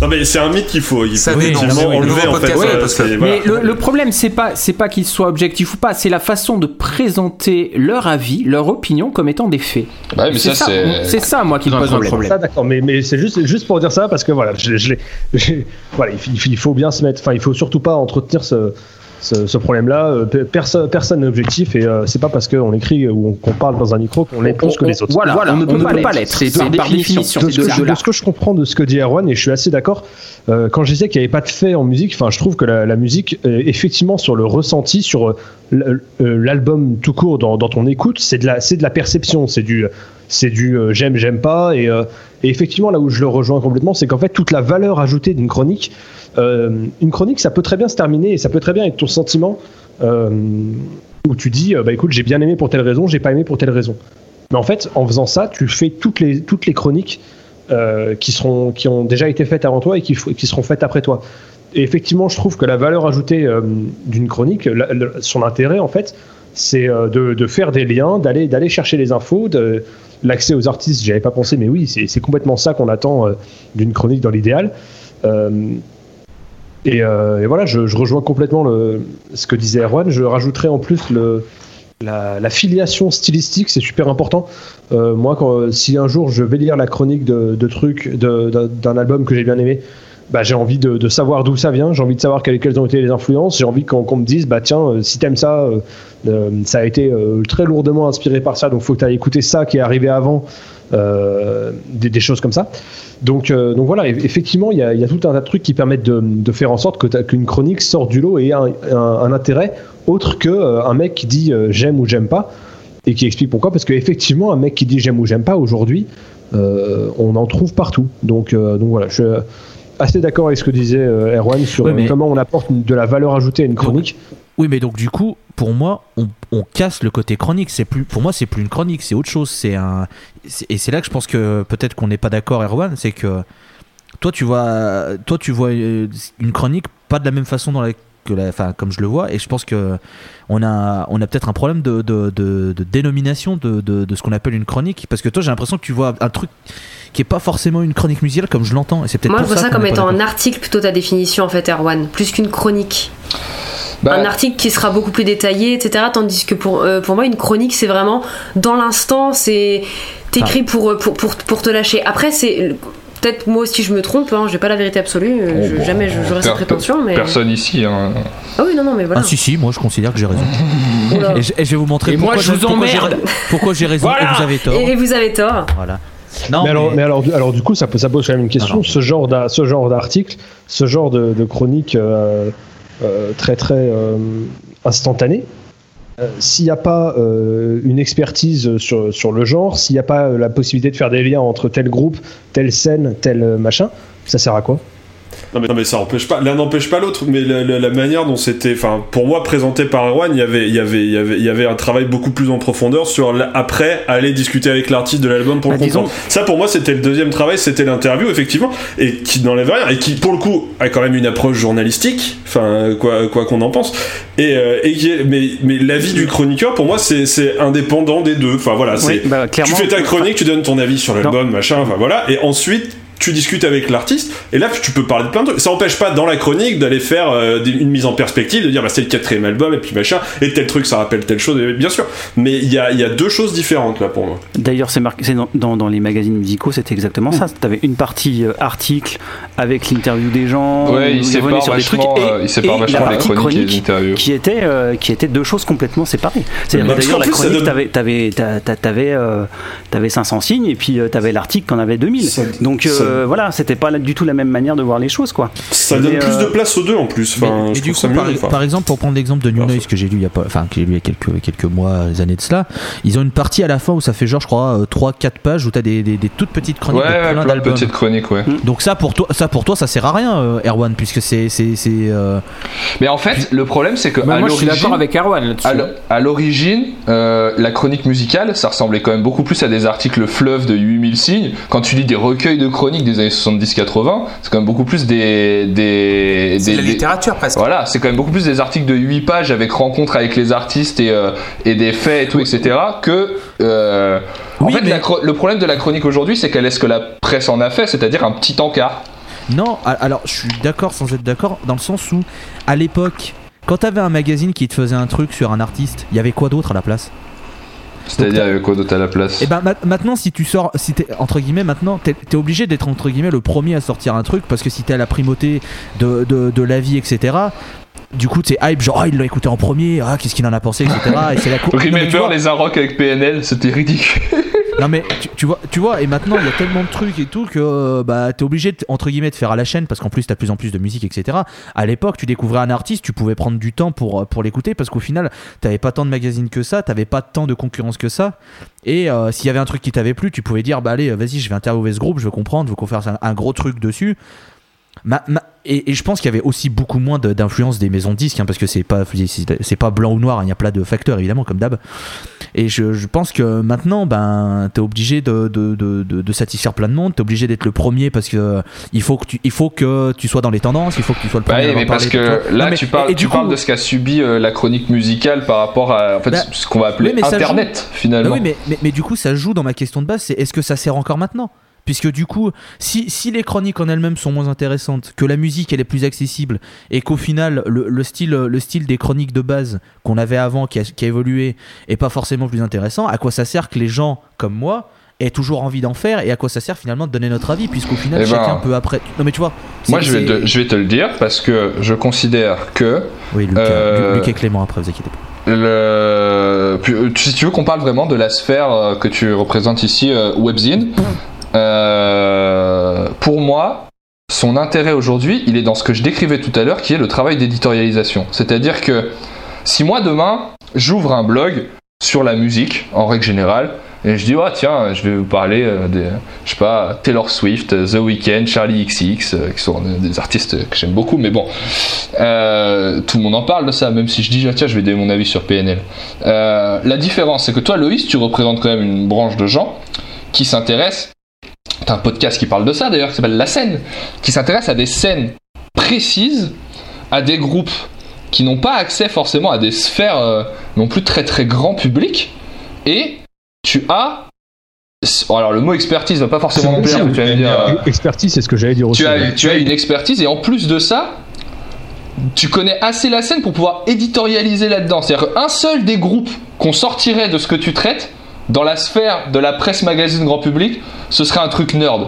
Non, mais c'est un mythe qu'il faut, il Ça faut Oui, enlever nouveau en fait. podcast, euh, ouais, parce que- voilà. Le, le problème, c'est pas, c'est pas qu'ils soient objectifs ou pas, c'est la façon de présenter leur avis, leur opinion comme étant des faits. Bah, mais ça, ça, c'est. c'est ça, moi, qui me Un pose un problème. problème. Ça, d'accord, mais, mais c'est juste, juste pour dire ça, parce que voilà, je, je l'ai- j'ai- voilà il, faut- il faut bien se mettre, enfin, il faut surtout pas entretenir ce, ce, ce problème-là. Euh, pe- Personne personne n'est objectif et euh, c'est pas parce qu'on écrit ou on- qu'on parle dans un micro qu'on l'est plus que les autres. Voilà, on ne peut pas l'être. C'est par définition. de, C'est ce de de de ce que je comprends de ce que dit Erwan, et je suis assez d'accord, euh, quand je disais qu'il n'y avait pas de fait en musique, enfin, je trouve que la, la musique, euh, effectivement, sur le ressenti, sur l'album tout court, dans, dans ton écoute, c'est de la, perception, c'est du, euh, j'aime, j'aime pas, et, euh, effectivement, là où je le rejoins complètement, c'est qu'en fait, toute la valeur ajoutée d'une chronique, euh, une chronique, ça peut très bien se terminer, et ça peut très bien être ton sentiment, euh, où tu dis, euh, bah écoute, j'ai bien aimé pour telle raison, j'ai pas aimé pour telle raison. Mais en fait, en faisant ça, tu fais toutes les, chroniques euh, qui, ont déjà été faites avant toi et qui seront faites après toi. Et effectivement, je trouve que la valeur ajoutée euh, d'une chronique, son intérêt, en fait, c'est euh, de, faire des liens, d'aller chercher les infos, de l'accès aux artistes. J'y avais pas pensé, mais oui, c'est complètement ça qu'on attend euh, d'une chronique dans l'idéal. Et, voilà, je, rejoins complètement ce que disait Erwan. Je rajouterais en plus la, filiation stylistique, c'est super important. Moi, si un jour je vais lire la chronique de- de- d'un album que j'ai bien aimé, bah, j'ai envie de, de savoir d'où ça vient, j'ai envie de savoir quelles, quelles ont été les influences, j'ai envie qu'on qu'on me dise, bah tiens, euh, si t'aimes ça, euh, euh, ça a été très lourdement inspiré par ça, donc faut que tu ailles écouter ça qui est arrivé avant, des, des choses comme ça. Donc, donc voilà, eff- effectivement, il y a, y a tout un tas de trucs qui permettent de, de faire en sorte qu'une chronique sorte du lot et ait un, intérêt autre que euh, un mec qui dit j'aime ou j'aime pas et qui explique pourquoi. Parce qu'effectivement, un mec qui dit j'aime ou j'aime pas aujourd'hui, on en trouve partout. Donc, donc voilà, je assez d'accord avec ce que disait euh, Erwan sur Ouais, euh, comment on apporte de la valeur ajoutée à une chronique. Oui, mais donc du coup, pour moi, on, on casse le côté chronique. C'est plus, pour moi, c'est plus une chronique, c'est autre chose. C'est un, et c'est là que je pense que peut-être qu'on n'est pas d'accord, Erwan, c'est que toi, tu vois, toi, tu vois euh, une chronique pas de la même façon dans la, que la, enfin, comme je le vois, et je pense que on a, on a peut-être un problème de, de, de- de dénomination de, de, de ce qu'on appelle une chronique, parce que toi, j'ai l'impression que tu vois un truc qui est pas forcément une chronique musicale comme je l'entends, et c'est peut-être Moi, je vois ça comme étant un article plutôt ta définition en fait, Erwan, plus qu'une chronique. Bah, Un article qui sera beaucoup plus détaillé, etc. Tandis que pour, euh, pour moi, une chronique, c'est vraiment dans l'instant, c'est t'écris pour, euh, pour, pour, pour te lâcher. Après, c'est. Peut-être moi aussi je me trompe, hein, j'ai pas la vérité absolue, euh, je- bon, jamais je- j'aurais cette prétention, mais. Personne ici. Hein. Ah oui, non, non, mais voilà. Ah si si, moi je considère que j'ai raison. Et je, et je vais vous montrer Et moi, pourquoi je vous pourquoi j'ai- emmerde. Pourquoi j'ai raison Voilà. et vous avez tort. Et, vous avez tort. Voilà. Non, mais, alors, mais- alors, du- alors du coup, ça, peut- ça pose quand même une question. Ce genre d'a- ce genre d'article, ce genre de, de chronique euh, euh, très très euh, instantanée, s'il n'y a pas euh, une expertise sur, sur le genre, s'il n'y a pas euh, la possibilité de faire des liens entre tel groupe, telle scène, tel euh, machin, ça sert à quoi? Non mais, non, mais ça empêche pas, l'un n'empêche pas l'autre, mais la, la- la manière dont c'était, enfin pour moi présenté par Erwan, il y avait, il y avait, il y avait, il y avait un travail beaucoup plus en profondeur sur après aller discuter avec l'artiste de l'album pour Bah, le comprendre. Ça pour moi c'était le deuxième travail, c'était l'interview effectivement, et qui n'enlève rien et qui pour le coup a quand même une approche journalistique, enfin quoi quoi qu'on en pense, et, euh, et qui est, mais mais l'avis du chroniqueur pour moi c'est indépendant des deux, enfin voilà, Oui, bah, tu fais ta chronique, tu donnes ton avis sur l'album, machin, enfin voilà, et ensuite tu discutes avec l'artiste, et là tu peux parler de plein de trucs. Ça empêche pas dans la chronique d'aller faire euh, une mise en perspective, de dire bah, c'est le quatrième album, et puis machin, et tel truc ça rappelle telle chose, et bien sûr. Mais il y a, il y a deux choses différentes là pour moi. D'ailleurs, c'est marqué c'est dans, dans, dans les magazines musicaux, c'était exactement ça. Tu avais une partie euh, article avec l'interview des gens. Ouais, il sur des trucs, vachement, et- euh, il sépare et vachement la la partie chronique et les interviews. qui était euh, qui était deux choses complètement séparées. C'est-à-dire Bah, que parce d'ailleurs la ça chronique, donne- t'avais t'avais t'a- t'a- t'avais euh, t'avais 500 signes et puis euh, t'avais l'article qu'en avait 2000. Ça- Donc euh, voilà, c'était pas du tout la même manière de voir les choses quoi. Ça donne plus euh, de place aux deux en plus. Enfin, Mais- mais je du coup, mieux. par, exemple, pour prendre l'exemple de New Noise que j'ai lu il y a pas, enfin que j'ai lu il y a quelques quelques mois, des années de cela, ils ont une partie à la fin où ça fait genre, je crois, 3-4 pages où t'as des, des, des toutes petites Ouais, chroniques de ouais, plein plein de d'albums. petites chroniques, ouais. Donc ça pour toi, ça pour toi, ça sert à rien, euh, Erwan, puisque c'est c'est c'est. euh, Mais en fait, le problème, c'est que Bah, à moi, je suis d'accord avec Arwan là-dessus. À l'origine, euh, la chronique musicale, ça ressemblait quand même beaucoup plus à des articles fleuves de 8000 signes. Quand tu lis des recueils de chroniques des années 70-80, c'est quand même beaucoup plus des. des, la des- littérature presque. Voilà, c'est quand même beaucoup plus des articles de 8 pages avec rencontres avec les artistes et, euh, et des faits et tout, etc. que. euh, en Oui, fait, mais- la chro- le problème de la chronique aujourd'hui, c'est qu'elle est ce que la presse en a fait, c'est-à-dire un petit encart. Non, alors je suis d'accord sans être d'accord, dans le sens où, à l'époque, quand t'avais un magazine qui te faisait un truc sur un artiste, il y avait quoi d'autre à la place? C'est-à-dire quoi d'autre à la place Et ben ma- maintenant, si tu sors, si t'es entre guillemets, maintenant, t'es es obligé d'être entre guillemets le premier à sortir un truc parce que si t'es à la primauté de, de, de la vie, etc. Du coup, t'es hype, genre, ah, il l'a écouté en premier, ah, qu'est-ce qu'il en a pensé, etc. Et c'est la Remember les Arocs avec PNL, c'était ridicule. Non mais tu, vois, tu vois, et maintenant il y a tellement de trucs et tout que euh, bah t'es obligé de, entre guillemets de faire à la chaîne parce qu'en plus t'as plus en plus de musique etc. À l'époque tu découvrais un artiste, tu pouvais prendre du temps pour pour l'écouter parce qu'au final t'avais pas tant de magazines que ça, t'avais pas tant de concurrence que ça. Et euh, s'il y avait un truc qui t'avait plu, tu pouvais dire bah allez vas-y je vais interviewer ce groupe, je veux comprendre, je veux qu'on fasse un gros truc dessus. Ma- ma- et, et je pense qu'il y avait aussi beaucoup moins d'influence des maisons de disques hein, parce que c'est pas c'est pas blanc ou noir, hein, il y a plein de facteurs évidemment comme d'hab. Et je, je pense que maintenant, ben, t'es obligé de, de, de, de- de satisfaire plein de monde. T'es obligé d'être le premier parce que il faut que tu, il faut que tu sois dans les tendances. Il faut que tu sois le Bah premier. oui, à en mais parce que là, Non, mais- tu parles, et, et tu parles de ce qu'a subi euh, la chronique musicale par rapport à en fait, Bah, ce qu'on va appeler oui, Internet, Bah finalement. oui, mais, mais, mais du coup, ça joue dans ma question de base. C'est est-ce que ça sert encore maintenant? Puisque du coup, si, si les chroniques en elles-mêmes sont moins intéressantes, que la musique elle est plus accessible, et qu'au final le, le style, le style des chroniques de base qu'on avait avant, qui a, qui a évolué, est pas forcément plus intéressant, à quoi ça sert que les gens comme moi aient toujours envie d'en faire, et à quoi ça sert finalement de donner notre avis, puisqu'au final Eh ben, chacun peut après. Non mais tu vois. Moi, je vais, te, je vais te le dire parce que je considère que Oui, Lucas, Euh, Lucas et Clément après, vous inquiétez pas. le, si tu veux qu'on parle vraiment de la sphère euh, que tu représentes ici, euh, Webzine, euh, pour moi, son intérêt aujourd'hui, il est dans ce que je décrivais tout à l'heure, qui est le travail d'éditorialisation. C'est-à-dire que si moi demain, j'ouvre un blog sur la musique, en règle générale, et je dis, ah tiens, je vais vous parler euh, des, je sais pas, Taylor Swift, euh, The Weeknd, Charlie XX, qui sont des artistes que j'aime beaucoup, mais bon, tout le monde en parle de ça, même si je dis, ah, tiens, je vais donner mon avis sur PNL. La différence, c'est que toi, Loïs, tu représentes quand même une branche de gens qui s'intéressent, un podcast qui parle de ça d'ailleurs, qui s'appelle La Scène, qui s'intéresse à des scènes précises, à des groupes qui n'ont pas accès forcément à des sphères euh, non plus très très grand public, et tu as... Alors le mot expertise va pas forcément me plaire, tu me dire... euh, Expertise, c'est ce que j'allais dire aussi. tu as, tu as une expertise et en plus de ça, tu connais assez la scène pour pouvoir éditorialiser là-dedans. C'est-à-dire qu'un seul des groupes qu'on sortirait de ce que tu traites, dans la sphère de la presse magazine grand public, ce serait un truc nerd.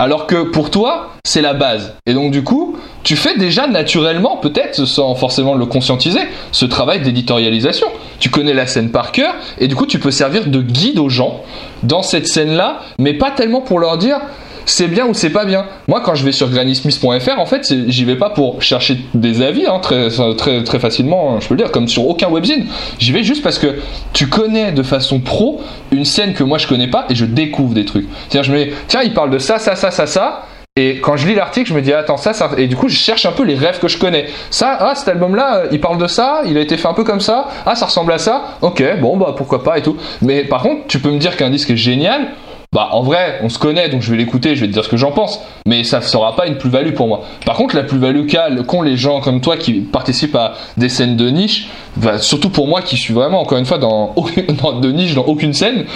Alors que pour toi, c'est la base. Et donc du coup, tu fais déjà naturellement, peut-être sans forcément le conscientiser, ce travail d'éditorialisation. Tu connais la scène par cœur, et du coup, tu peux servir de guide aux gens dans cette scène-là, mais pas tellement pour leur dire c'est bien ou c'est pas bien. Moi, quand je vais sur granny.smith.fr, en fait, j'y vais pas pour chercher des avis, hein, très, très, très facilement, hein, je peux le dire, comme sur aucun webzine. J'y vais juste parce que tu connais de façon pro une scène que moi je connais pas et je découvre des trucs. C'est-à-dire, je me tiens, il parle de ça, ça, ça, ça, ça. Et quand je lis l'article, je me dis attends ça, ça, et du coup je cherche un peu les rêves que je connais. Ça, ah cet album-là, euh, il parle de ça, il a été fait un peu comme ça. Ah ça ressemble à ça. Ok, bon bah pourquoi pas et tout. Mais par contre, tu peux me dire qu'un disque est génial. Bah en vrai, on se connaît, donc je vais l'écouter, je vais te dire ce que j'en pense. Mais ça ne sera pas une plus-value pour moi. Par contre, la plus-value qu'ont les gens comme toi qui participent à des scènes de niche, surtout pour moi qui suis vraiment encore une fois dans, de niche dans aucune scène,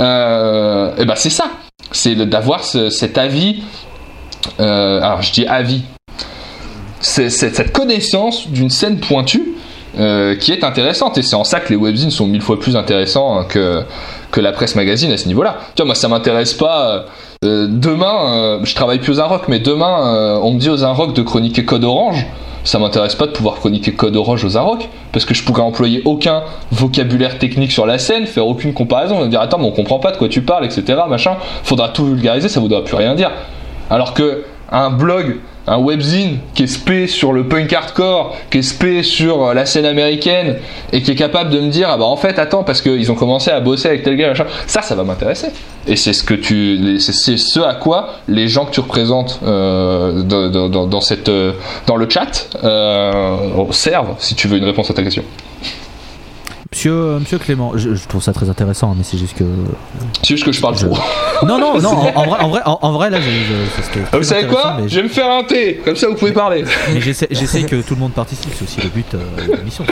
euh, et bah c'est ça. C'est d'avoir ce- cet avis euh, alors je dis avis, c'est cette connaissance d'une scène pointue euh, qui est intéressante et c'est en ça que les webzines sont mille fois plus intéressants que, que la presse magazine à ce niveau-là. Tu vois, moi ça m'intéresse pas. euh, demain, euh, je travaille plus aux Rock, mais demain, on me dit aux Rock de chroniquer Code Orange. Ça m'intéresse pas de pouvoir chroniquer Code Orange aux Rock parce que je pourrais employer aucun vocabulaire technique sur la scène, faire aucune comparaison, on va dire attends, mais on comprend pas de quoi tu parles, etc. Machin. Faudra tout vulgariser, ça voudra plus rien dire. Alors que un blog, un webzine qui est spé sur le punk hardcore, qui est spé sur euh, la scène américaine et qui est capable de me dire ah bah en fait attends parce qu'ils ont commencé à bosser avec tel gars machin, ça ça va m'intéresser. Et c'est ce que tu, c'est ce à quoi les gens que tu représentes euh, dans, dans- cette, euh, dans le chat servent si tu veux une réponse à ta question. Monsieur, euh, monsieur Clément, je, je trouve ça très intéressant, mais c'est juste que. C'est juste que je parle Je- trop. Non, non, non, en, en vrai, en, vrai, en, vrai, là, je, Ah, Vous savez quoi mais Je vais me faire un thé, comme ça vous pouvez parler. Mais j'essaie j'essaie que tout le monde participe, c'est aussi le but euh, de l'émission.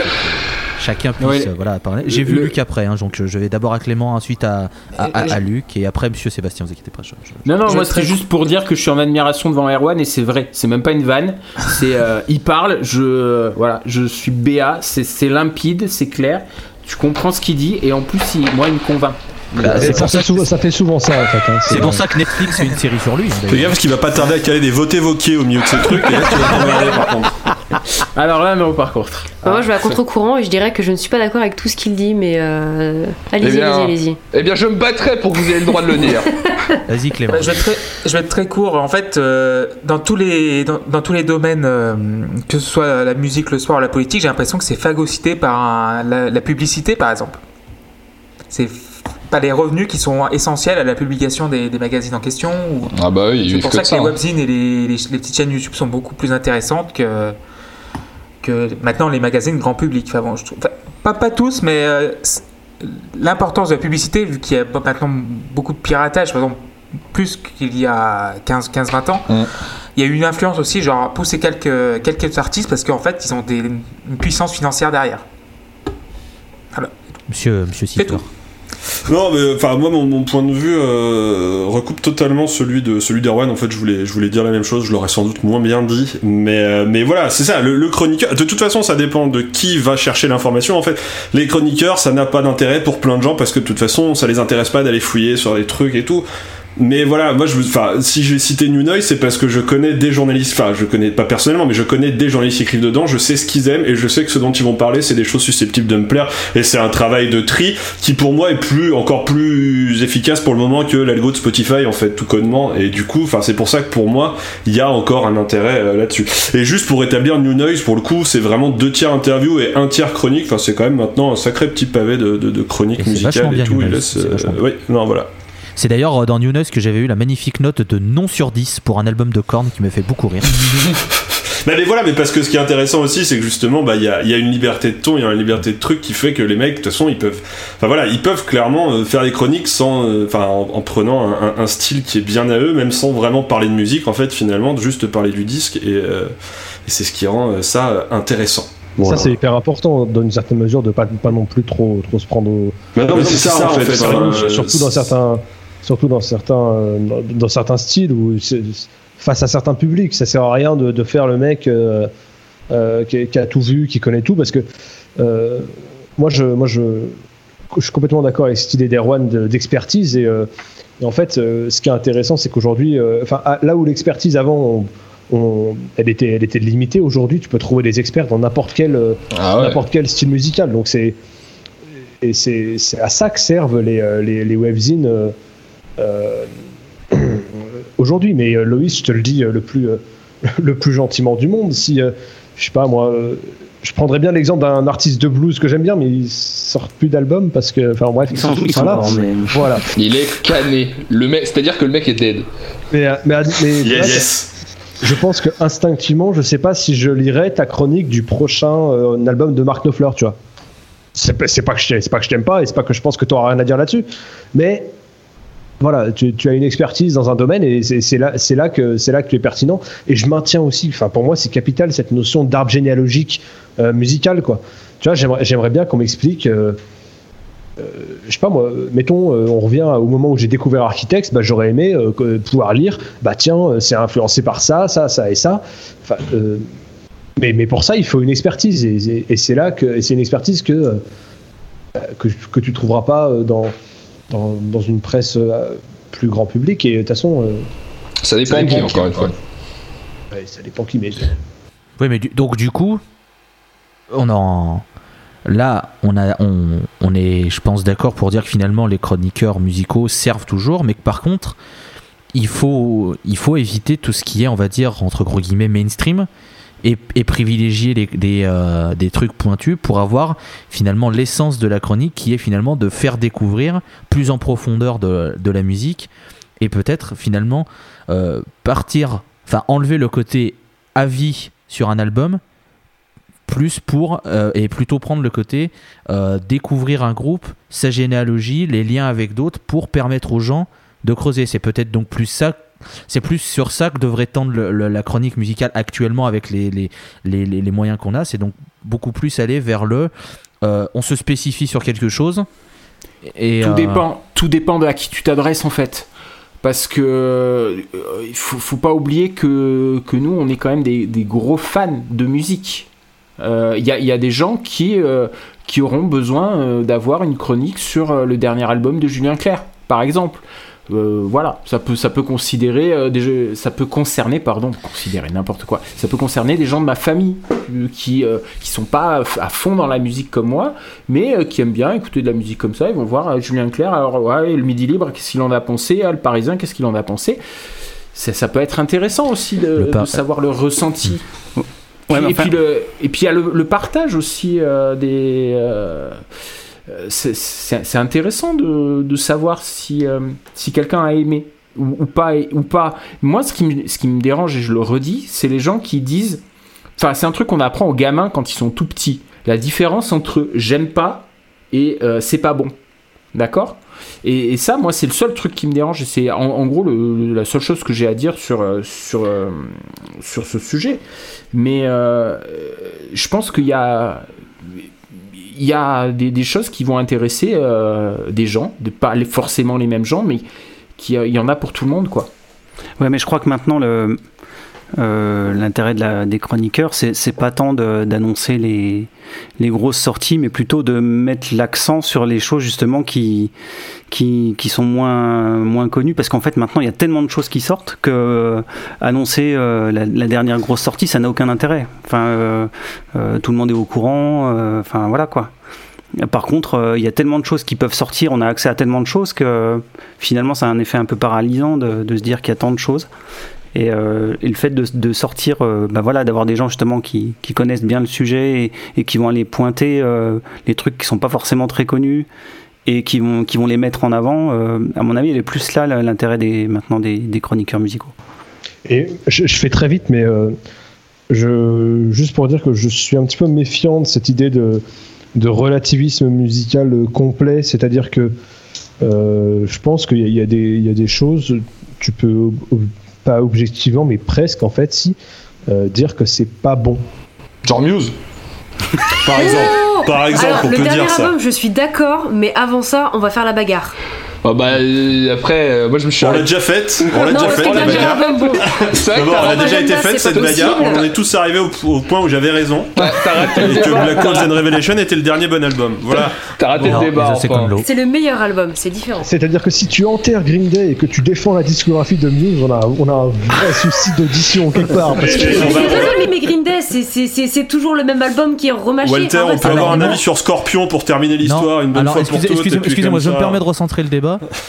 Chacun puisse Ouais. euh, voilà, parler. J'ai vu Le- Luc après, hein, donc je, je vais d'abord à Clément, ensuite à, à, à- à Luc et après Monsieur Sébastien, vous inquiétez pas. je- je- Non, non, Je moi très- juste pour dire que je suis en admiration devant Erwan et c'est vrai, c'est même pas une vanne. C'est, euh, il parle, je, voilà, je suis BA, c'est, c'est limpide, c'est clair, tu comprends ce qu'il dit et en plus, il- moi, il me convainc. Bah, c'est ça, pour fait ça souvent, ça fait souvent ça en fait. hein, C'est pour ça que Netflix fait une série sur lui. hein, Fais gaffe parce qu'il va pas tarder à caler des votés voqués au milieu de ces trucs. Et là, tu vas par contre. Alors là, non, par contre. Bah, moi, je vais à contre-courant et je dirais que je ne suis pas d'accord avec tout ce qu'il dit, mais euh, allez-y, Eh allez-y, allez-y. Eh bien, je me battrai pour que vous ayez le droit de le dire. Vas-y Clément. Je, vais être très, je vais être très court. En fait, euh, dans, tous les, dans, dans tous les domaines, euh, que ce soit la musique, le sport, la politique, j'ai l'impression que c'est phagocyté par un- la, la publicité, par exemple. C'est pas les revenus qui sont essentiels à la publication des, des magazines en question. ou- Ah bah oui, C'est pour ça que ça. les hein. webzines et les, les- les petites chaînes YouTube sont beaucoup plus intéressantes que, que maintenant les magazines grand public. Enfin, bon, je trouve- enfin, pas, pas tous, mais euh, l'importance de la publicité, vu qu'il y a maintenant beaucoup de piratage, par exemple, plus qu'il y a 15-20 ans, Mm. il y a eu une influence aussi, genre pousser quelques, quelques artistes parce qu'en fait, ils ont des, une puissance financière derrière. Monsieur, monsieur tout. Non, mais enfin, moi, mon, point de vue euh, recoupe totalement celui de celui d'Erwan. En fait, je voulais, je voulais dire la même chose. Je l'aurais sans doute moins bien dit, mais euh, mais voilà, c'est ça. Le, le chroniqueur. De toute façon, ça dépend de qui va chercher l'information. En fait, les chroniqueurs, ça n'a pas d'intérêt pour plein de gens parce que de toute façon, ça les intéresse pas d'aller fouiller sur des trucs et tout. Mais voilà, moi, je, enfin, si j'ai cité New Noise, c'est parce que je connais des journalistes. Enfin, je connais pas personnellement, mais je connais des journalistes qui écrivent dedans. Je sais ce qu'ils aiment et je sais que ce dont ils vont parler, c'est des choses susceptibles de me plaire. Et c'est un travail de tri qui, pour moi, est plus encore plus efficace pour le moment que l'algo de Spotify, en fait, tout connement. Et du coup, enfin, c'est pour ça que pour moi, il y a encore un intérêt euh, là-dessus. Et juste pour établir New Noise, pour le coup, c'est vraiment deux tiers interview et un tiers chronique. Enfin, c'est quand même maintenant un sacré petit pavé de, de, de chronique musicale et tout. Il laisse, euh, oui, non, voilà. C'est d'ailleurs euh, dans New Noise que j'avais eu la magnifique note de non sur 10 pour un album de Korn qui me fait beaucoup rire. Bah, mais voilà, mais parce que ce qui est intéressant aussi, c'est que justement, bah, il y a, il y a une liberté de ton, il y a une liberté de truc qui fait que les mecs, de toute façon, ils peuvent, enfin voilà, ils peuvent clairement euh, faire des chroniques sans, euh, en, en prenant un, un- un style qui est bien à eux, même sans vraiment parler de musique, en fait, finalement, de juste parler du disque, et, euh, et c'est ce qui rend euh, ça euh, intéressant. Ça, c'est hyper important dans une certaine mesure de pas, pas non plus trop, trop se prendre au. Mais non, mais c'est c'est ça, en fait. euh, surtout dans certains, surtout dans certains, euh, dans, certains styles où c'est- face à certains publics, ça sert à rien de, de faire le mec euh, euh, qui, qui a tout vu, qui connaît tout, parce que moi, je, moi, je, je suis complètement d'accord avec cette idée d'Erwan de- d'expertise et, euh, et en fait, euh, ce qui est intéressant, c'est qu'aujourd'hui, euh, enfin, à- là où l'expertise avant, on- on- elle était, elle était limitée. Aujourd'hui, tu peux trouver des experts dans n'importe quel, Ah ouais. n'importe quel style musical. Donc c'est et c'est c'est à ça que servent les les, les webzines aujourd'hui. Mais euh, Loïs, je te le dis euh, le plus euh, le plus gentiment du monde. Si euh, je sais pas moi. euh, je prendrais bien l'exemple d'un artiste de blues que j'aime bien, mais il sort plus d'albums parce que, enfin bref, mais- Voilà. Il est cané. Le mec, c'est-à-dire que le mec est dead. Mais, euh, mais, mais Yes, là, yes. je pense que instinctivement, je sais pas si je lirais ta chronique du prochain euh, album de Mark Knopfler, tu vois. C'est pas, pas que je t'aime pas et c'est pas que je pense que tu auras rien à dire là-dessus, mais voilà, tu, as une expertise dans un domaine et c'est là, là que c'est là que tu es pertinent. Et je maintiens aussi, enfin pour moi c'est capital cette notion d'arbre généalogique euh, musical quoi. Tu vois, j'aimerais bien qu'on m'explique. euh, euh, je sais pas moi, mettons, euh, on revient au moment où j'ai découvert Architects, bah, j'aurais aimé euh, pouvoir lire, bah tiens, c'est influencé par ça, ça, ça et ça. Mais, mais pour ça, il faut une expertise, et, c'est là que c'est une expertise que, que, que tu trouveras pas dans, dans, dans une presse euh, plus grand public, et de toute façon, euh, Ça dépend Ça qui, encore une fois. ouais, ça dépend qui, mais Oui, mais du- donc du coup, on en là, on a, on, on est, je pense, d'accord pour dire que finalement les chroniqueurs musicaux servent toujours, mais que par contre, il faut, il faut éviter tout ce qui est, on va dire entre gros guillemets mainstream. Et, privilégier les- des, euh, des trucs pointus pour avoir finalement l'essence de la chronique qui est finalement de faire découvrir plus en profondeur de, la musique et peut-être finalement euh, partir, enfin enlever le côté avis sur un album plus pour euh, et plutôt prendre le côté découvrir un groupe sa généalogie les liens avec d'autres pour permettre aux gens de creuser. C'est peut-être donc plus ça c'est plus sur ça que devrait tendre le- le- la chronique musicale actuellement avec les, les, les, les- moyens qu'on a c'est donc beaucoup plus aller vers le euh, on se spécifie sur quelque chose et Tout euh, dépend, tout dépend de à qui tu t'adresses en fait. Parce que euh, il faut, faut pas oublier que, que nous, on est quand même des, des gros fans de musique. Euh, Il y, a, y a des gens qui, euh, qui auront besoin euh, d'avoir une chronique sur euh, le dernier album de Julien Clerc, par exemple. Euh, voilà, ça peut, ça peut considérer, euh, des, ça peut concerner, pardon, considérer n'importe quoi. Ça peut concerner des gens de ma famille euh, qui, euh, qui sont pas à fond dans la musique comme moi, mais qui aiment bien écouter de la musique comme ça. Ils vont voir Julien Clerc, alors ouais, le Midi Libre, qu'est-ce qu'il en a pensé? Ah, Le Parisien, qu'est-ce qu'il en a pensé? Ça, ça peut être intéressant aussi de, savoir le ressenti. Ouais, et, puis le, et puis il y a le, le partage aussi des. Euh, c'est- intéressant de, savoir si, euh, si quelqu'un a aimé ou, pas. Ou pas. Moi, ce qui, me, ce qui me dérange, et je le redis, c'est les gens qui disent. Enfin, c'est un truc qu'on apprend aux gamins quand ils sont tout petits. La différence entre j'aime pas et euh, c'est pas bon. D'accord? Et, ça, moi, c'est le seul truc qui me dérange. C'est en, gros la seule chose que j'ai à dire sur, sur, sur ce sujet. Mais je pense qu'il y a, il y a des, choses qui vont intéresser euh, des gens, de, pas forcément les mêmes gens, mais qui, il y en a pour tout le monde, quoi. Ouais, mais je crois que maintenant, le, euh, l'intérêt des chroniqueurs, c'est, pas tant d'annoncer les, grosses sorties, mais plutôt de mettre l'accent sur les choses justement qui, sont moins, connues. Parce qu'en fait, maintenant, il y a tellement de choses qui sortent que euh, annoncer euh, la, dernière grosse sortie, ça n'a aucun intérêt. Enfin, tout le monde est au courant. Enfin, voilà quoi. Par contre, il y a tellement de choses qui peuvent sortir, on a accès à tellement de choses que finalement, ça a un effet un peu paralysant de se dire qu'il y a tant de choses. Et, euh, et le fait de, sortir, euh, bah voilà, d'avoir des gens justement qui, connaissent bien le sujet et, qui vont aller pointer euh, les trucs qui sont pas forcément très connus et qui vont, qui vont les mettre en avant, à mon avis, il est plus là l'intérêt des, maintenant des, chroniqueurs musicaux. Et je, fais très vite, mais juste pour dire que je suis un petit peu méfiant de cette idée de, relativisme musical complet, c'est-à-dire que je pense qu'il y, y y a des choses, tu peux, pas objectivement, mais presque en fait, si, euh, dire que c'est pas bon. Genre Muse Par exemple, Oh par exemple Alors, on le peut dernier dire ça. album, je suis d'accord, mais avant ça, on va faire la bagarre. Ah bah euh, après, euh, moi je me suis On l'a déjà faite, on l'a déjà faite la bagarre. D'abord, elle a déjà été faite cette bagarre, on est tous arrivés au, au point où j'avais raison t'as- t'as raté le et que. Black Holes and Revelation était le dernier bon album. Voilà. T'as raté le débat. C'est le meilleur album, c'est différent. C'est-à-dire que si tu enterres Green Day et que tu défends la discographie de Muse, on a, on a un vrai souci d'audition quelque part. Parce que désolée, mais Green Day, c'est- c'est c'est- c'est toujours le même album qui est remâché. Walter, on peut avoir un avis sur Scorpion pour terminer l'histoire une bonne fois pour toutes. excusez-moi, je me permets de recentrer le débat.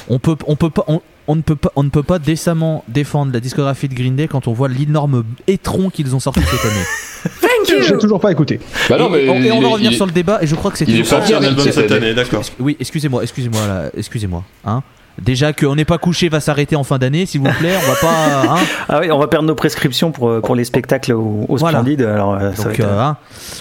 On peut, on peut pas, on, on ne peut pas, on ne peut pas décemment défendre la discographie de Green Day quand on voit l'énorme étron qu'ils ont sorti cette année. Thank j'ai you toujours pas écouté. Bah non, mais et, on- et on il va revenir sur le débat et je crois que c'est il est Sorti un album cette année. année, d'accord. Oui, excusez-moi, excusez-moi, là, excusez-moi. Hein Déjà qu'on n'est pas couché va s'arrêter en fin d'année, s'il vous plaît. On va pas. hein Ah oui, on va perdre nos prescriptions pour, euh, pour les spectacles au, au Voilà. Splendide. Alors, euh, ça va Donc, être, euh, hein.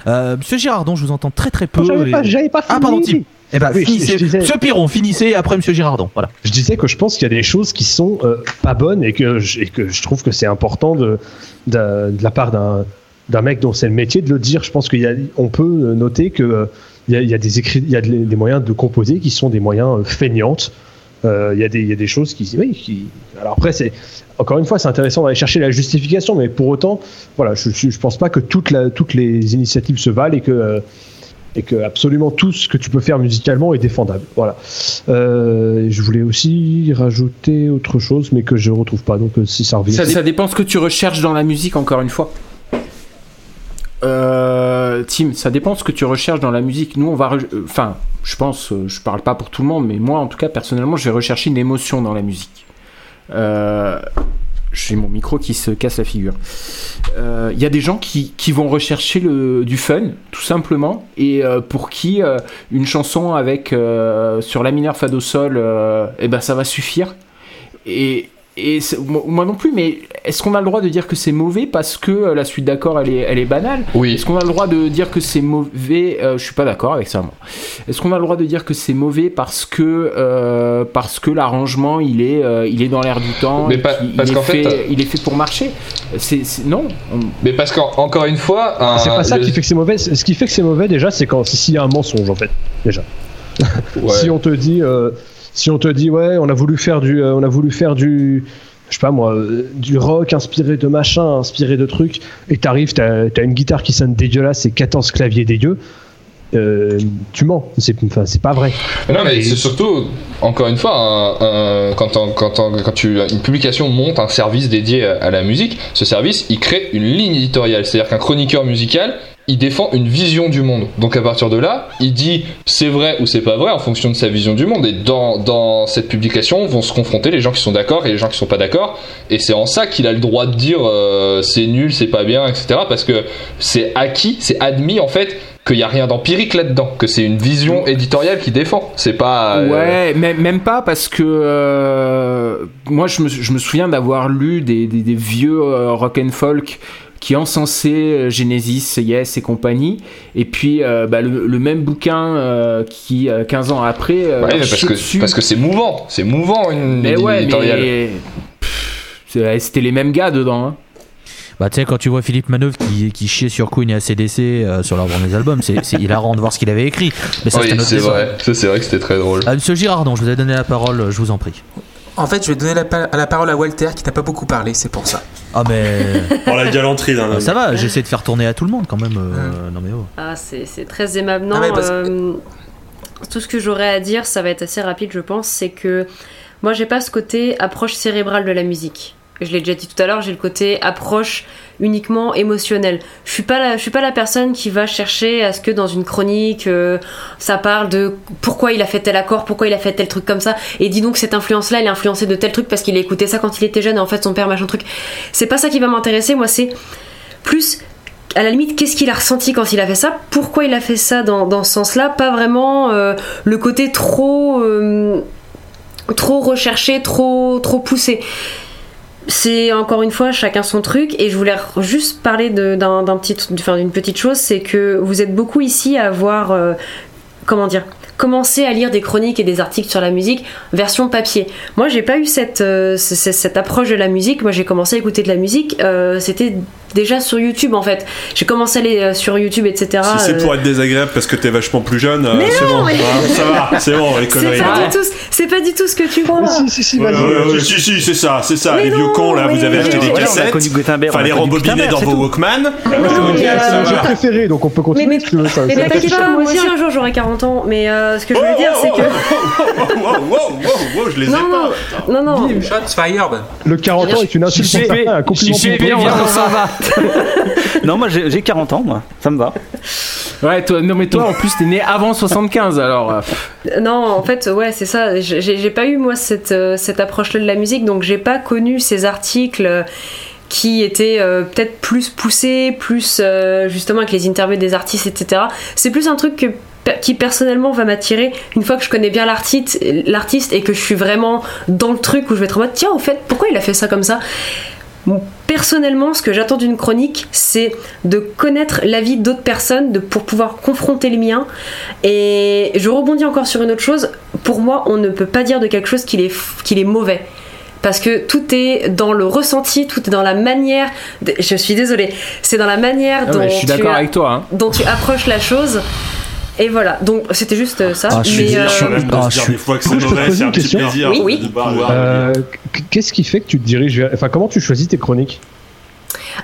Euh, Monsieur Girardon, je vous entends très très peu. J'avais et- pas, j'avais pas fini. Ah, pardon, Tim. Eh ben, Oui, finissez. je disais- Monsieur Piron, finissez, après Monsieur Girardon. Voilà. Je disais que je pense qu'il y a des choses qui sont euh, pas bonnes et que, je, et que je trouve que c'est important de, de, de la part d'un mec dont c'est le métier de le dire. Je pense qu'on peut noter que il y a, il y a des écrits, il y a des, des moyens de composer qui sont des moyens euh, feignantes. Euh, Il y, a des- il y a des choses qui, oui, qui. Alors après, c'est encore une fois, c'est intéressant d'aller chercher la justification, mais pour autant, voilà, je, je, pense pas que toute la, toutes les initiatives se valent et que euh, et que absolument tout ce que tu peux faire musicalement est défendable. Voilà. Euh, je voulais aussi rajouter autre chose, mais que je retrouve pas. Donc euh, si ça revient. Ça, dépend ce que tu recherches dans la musique, encore une fois. Euh, Tim, ça dépend ce que tu recherches dans la musique. Nous, on va. Enfin, je pense, je parle pas pour tout le monde, mais moi, en tout cas, personnellement, je vais rechercher une émotion dans la musique. Euh, J'ai mon micro qui se casse la figure. Euh, Il y a des gens qui, vont rechercher du fun, tout simplement, et euh, pour qui euh, une chanson avec euh, sur la mineur fa do sol, euh, eh ben ça va suffire. Et, et moi non plus, mais est-ce qu'on a le droit de dire que c'est mauvais parce que euh, la suite d'accord elle est, elle est banale? Oui. Est-ce qu'on a le droit de dire que c'est mauvais euh, Je suis pas d'accord avec ça, moi. Est-ce qu'on a le droit de dire que c'est mauvais parce que euh, parce que l'arrangement il est euh, il est dans l'air du temps Mais pas- qu'il- parce il, est qu'en fait, fait, il est fait pour marcher? C'est c'est- non. on- Mais parce qu'encore une fois, un- C'est pas ça le- qui fait que c'est mauvais. Ce qui fait que c'est mauvais déjà, c'est quand s'il y a un mensonge en fait. Déjà. Ouais. Si on te dit, euh, si on te dit, ouais, on a voulu faire du, euh, on a voulu faire du, je sais pas moi, euh, du rock inspiré de machin, inspiré de trucs, et t'arrives, t'as as une guitare qui sonne dégueulasse et 14 claviers dégueux. Euh, tu mens, c'est enfin, c'est pas vrai. Non, mais Et- c'est surtout, encore une fois, un- un- quand, on- quand, on- quand tu, une publication monte un service dédié à, à la musique, ce service, il crée une ligne éditoriale. C'est-à-dire qu'un chroniqueur musical, il défend une vision du monde. Donc à partir de là, il dit c'est vrai ou c'est pas vrai en fonction de sa vision du monde. Et dans, dans cette publication vont se confronter les gens qui sont d'accord et les gens qui sont pas d'accord. Et c'est en ça qu'il a le droit de dire euh, c'est nul, c'est pas bien, etc. Parce que c'est acquis, c'est admis en fait qu'il n'y a rien d'empirique là-dedans, que c'est une vision éditoriale qui défend. C'est pas. euh, Ouais, même, même pas parce que euh, moi je me, je me souviens d'avoir lu des, des, des vieux rock and folk qui encensaient euh, Genesis, Yes et compagnie, et puis euh, bah, le, le même bouquin euh, qui euh, 15 ans après euh, Ouais, parce chie que dessus. parce que c'est mouvant, c'est mouvant une mais ouais, éditoriale. mais c'était les mêmes gars dedans. Hein. Bah, tu sais, quand tu vois Philippe Manœuvre qui, qui chiait sur Queen et ACDC euh, sur leur dernier album, c'est hilarant de voir ce qu'il avait écrit. Mais ça, Oui, c'est vrai, ça c'est vrai que c'était très drôle. Monsieur Girardon, je vous ai donné la parole, je vous en prie. En fait, je vais donner la, pa- la parole à Walter qui n'a pas beaucoup parlé, c'est pour ça. Ah, mais. Pour la galanterie d'un Ah, homme. ça va, j'essaie de faire tourner à tout le monde quand même. euh, Non, mais oh. Ah, c'est c'est très aimable. Non, Ah ouais, parce- euh, tout ce que j'aurais à dire, ça va être assez rapide, je pense, c'est que moi, j'ai pas ce côté approche cérébrale de la musique. Je l'ai déjà dit tout à l'heure, j'ai le côté approche uniquement émotionnelle. Je suis pas je suis pas la personne qui va chercher à ce que dans une chronique, euh, ça parle de pourquoi il a fait tel accord, pourquoi il a fait tel truc comme ça, et dis donc cette influence-là, elle est influencée de tel truc parce qu'il a écouté ça quand il était jeune et en fait son père machin truc. C'est pas ça qui va m'intéresser, moi c'est plus à la limite, qu'est-ce qu'il a ressenti quand il a fait ça Pourquoi il a fait ça dans, dans ce sens-là Pas vraiment euh, le côté trop, euh, trop recherché, trop, trop poussé. C'est encore une fois chacun son truc et je voulais juste parler d'un petit, enfin, d'une petite chose, c'est que vous êtes beaucoup ici à avoir, euh, comment dire, commencé à lire des chroniques et des articles sur la musique version papier. Moi, j'ai pas eu cette, euh, approche de la musique. Moi, j'ai commencé à écouter de la musique. euh, C'était déjà sur YouTube en fait. J'ai commencé à aller euh, sur YouTube, etc. Si c'est euh, pour être désagréable parce que t'es vachement plus jeune, euh, Mais c'est non, bon. mais- Ah, ça va, c'est bon, les c'est conneries. c'est pas du tout ce que tu crois. Mais si, si, si, Ouais, vas-y. ouais, ouais, si, si, c'est ça, c'est ça. Mais les vieux non, cons, là, vous avez acheté des cassettes. Fallait rembobiner dans c'est vos. Walkman. C'est j'ai préféré, donc on peut continuer mais- si tu veux. Ça, Mais ça- t'inquiète pas, moi aussi un jour j'aurai 40 ans. Mais ce que je voulais dire, c'est que. Wow, wow, wow, je les ai Non, pas. non, non, non. Shots fired. Le 40 ans est une insulte viens, d'autres. on s'en va. non, moi j'ai j'ai 40 ans, moi. Ça me va. Ouais, toi, non mais toi en plus t'es né avant 75 alors. euh, Non, en fait, ouais, c'est ça. J'ai pas eu, moi, cette, euh, cette approche-là de la musique, donc j'ai pas connu ces articles qui étaient euh, peut-être plus poussés, plus euh, justement avec les interviews des artistes, etc. C'est plus un truc que qui personnellement va m'attirer une fois que je connais bien l'artiste l'artiste et que je suis vraiment dans le truc où je vais être en mode tiens au fait pourquoi il a fait ça comme ça? Personnellement, ce que j'attends d'une chronique, c'est de connaître l'avis d'autres personnes, de, pour pouvoir confronter les miens. Et je rebondis encore sur une autre chose. Pour moi, on ne peut pas dire de quelque chose qu'il est, f- qu'il est mauvais. Parce que tout est dans le ressenti, tout est dans la manière. de- je suis désolée. C'est dans la manière ah, dont, mais je suis tu d'accord as- avec toi. Hein. dont tu approches la chose. Et voilà, donc c'était juste euh, ça. Ah, je suis mais, euh, je suis- Quand même, de Ah, je dire suis- des fois que c'est mauvais, un petit plaisir Oui, oui. Euh, Qu'est-ce qui fait que tu te diriges vers... Enfin, comment tu choisis tes chroniques?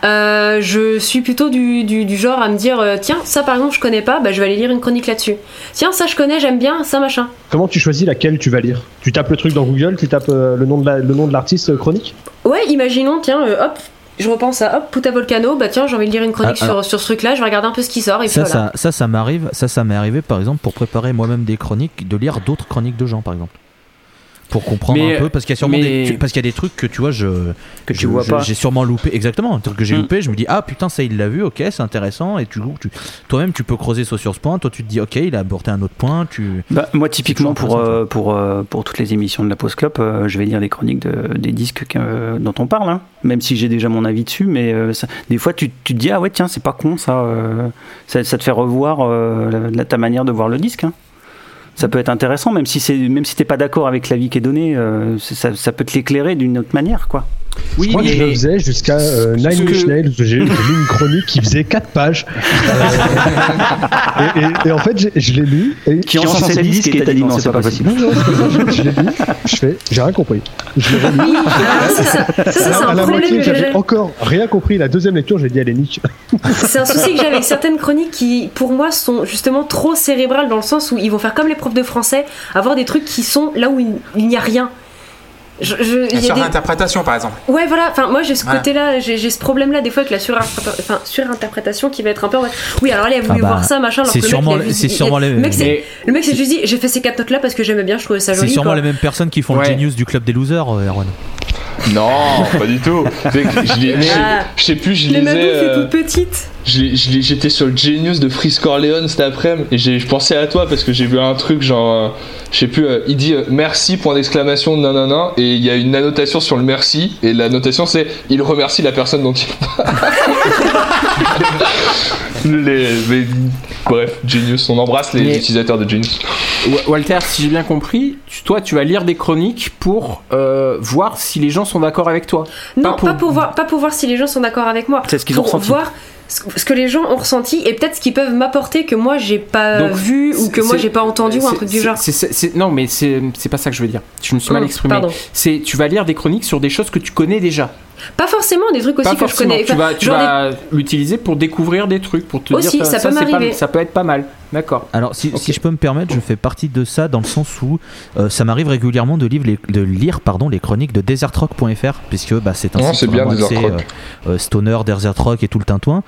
Euh, je suis plutôt du, du- du genre à me dire euh, tiens ça par exemple je connais pas bah, je vais aller lire une chronique là-dessus. Tiens ça je connais j'aime bien ça machin. Comment tu choisis laquelle tu vas lire? Tu tapes le truc dans Google, tu tapes euh, le nom de l'artiste euh, chronique? Ouais imaginons tiens euh, hop je repense à hop Puta Volcano bah tiens j'ai envie de lire une chronique Ah, sur, sur ce truc là je vais regarder un peu ce qui sort et puis Ça, voilà ça, ça, ça m'arrive. Ça, ça m'est arrivé par exemple pour préparer moi-même des chroniques, de lire d'autres chroniques de gens par exemple. Pour comprendre Mais- un peu, parce qu'il y a sûrement mais- des, tu- parce qu'il y a des trucs que tu vois, je Que tu je- vois je- pas. J'ai sûrement loupé, exactement, un truc que j'ai Mm. loupé. Je me dis ah putain ça il l'a vu, ok c'est intéressant et tu, tu toi-même tu peux creuser sur sur ce point. Toi tu te dis ok il a abordé un autre point. Tu Bah, moi, typiquement, pour, euh, pour, euh, pour toutes les émissions de la Pause Club, euh, je vais lire les chroniques de- des disques que- dont on parle, hein. même si j'ai déjà mon avis dessus. Mais euh, ça- des fois, tu, tu te dis, ah ouais, tiens, c'est pas con ça. ça, ça te fait revoir la- la- ta manière de voir le disque. hein. Ça peut être intéressant, même si c'est même si t'es pas d'accord avec l'avis qui est donné, euh, ça, ça peut te l'éclairer d'une autre manière, quoi. Oui, Moi, je le faisais jusqu'à euh, Nine que- Inch Nails, où j'ai lu une chronique qui faisait 4 pages. Euh, et, et- et en fait, je l'ai lu. Et Qui encensait le disque et t'as dit non, c'est pas possible. Non, non, c'est pas ça, je, je l'ai lu. Je fais, j'ai rien compris. Je l'ai relu. Ça, ça, ça, c'est à la moitié, que j'avais encore rien compris. La deuxième lecture, j'ai dit, allez, nique. C'est un souci que j'ai avec certaines chroniques qui, pour moi, sont justement trop cérébrales dans le sens où ils vont faire comme les profs de français, avoir des trucs qui sont là où il n'y a rien. Je, je- il y a Sur des- l'interprétation, par exemple. Ouais, voilà, enfin, moi j'ai ce Voilà. côté-là, j'ai ce problème-là des fois avec la surinterprétation qui va être un peu. Oui, alors là, il a voulu Ah bah, voir ça, machin, alors c'est le sûrement- juste c'est sûrement les- Le mec, c'est- mais- le juste dit, j'ai fait ces quatre notes-là parce que j'aimais bien, je trouvais ça c'est joli. sûrement quoi. les mêmes personnes qui font Ouais. le genius du club des losers, euh, Erwan. Non, pas du tout. C'est je, lis- je sais- Ah. je sais plus, je Les lisais. est euh, toute petite. J'étais sur le Genius de Frisk Corleone cet après-midi et j'ai- je pensais à toi parce que j'ai vu un truc genre, euh, je sais plus, euh, il dit euh, merci point d'exclamation nanana et il y a une annotation sur le merci et la notation c'est il remercie la personne dont il parle. les, mais, bref, Genius, on embrasse les Mais- utilisateurs de Genius. Wa- Walter, si j'ai bien compris, tu- toi tu vas lire des chroniques pour euh, voir si les gens sont d'accord avec toi. Non, Pas pour- pas pour voir, pas pour voir si les gens sont d'accord avec moi. C'est ce qu'ils ont ressenti. voir ce que les gens ont ressenti et peut-être ce qu'ils peuvent m'apporter que moi j'ai pas Donc, vu ou que moi j'ai pas entendu ou un truc du genre. non, mais c'est c'est pas ça que je veux dire. Je me suis mal Hum, exprimé. pardon. C'est tu vas lire des chroniques sur des choses que tu connais déjà. Pas forcément des trucs aussi pas que je connais. Tu vas, tu des- l'utiliser pour découvrir des trucs, pour te Aussi, dire ça peut c'est pas- m'arriver. ça peut être pas mal. D'accord. Alors, si, si je peux me permettre, je fais partie de ça dans le sens où euh, ça m'arrive régulièrement de, lire les, de lire pardon, les chroniques de desertrock.fr, puisque bah, c'est un Oh, site c'est bien, Rock. euh, euh, stoner, desert rock et tout le tintouin.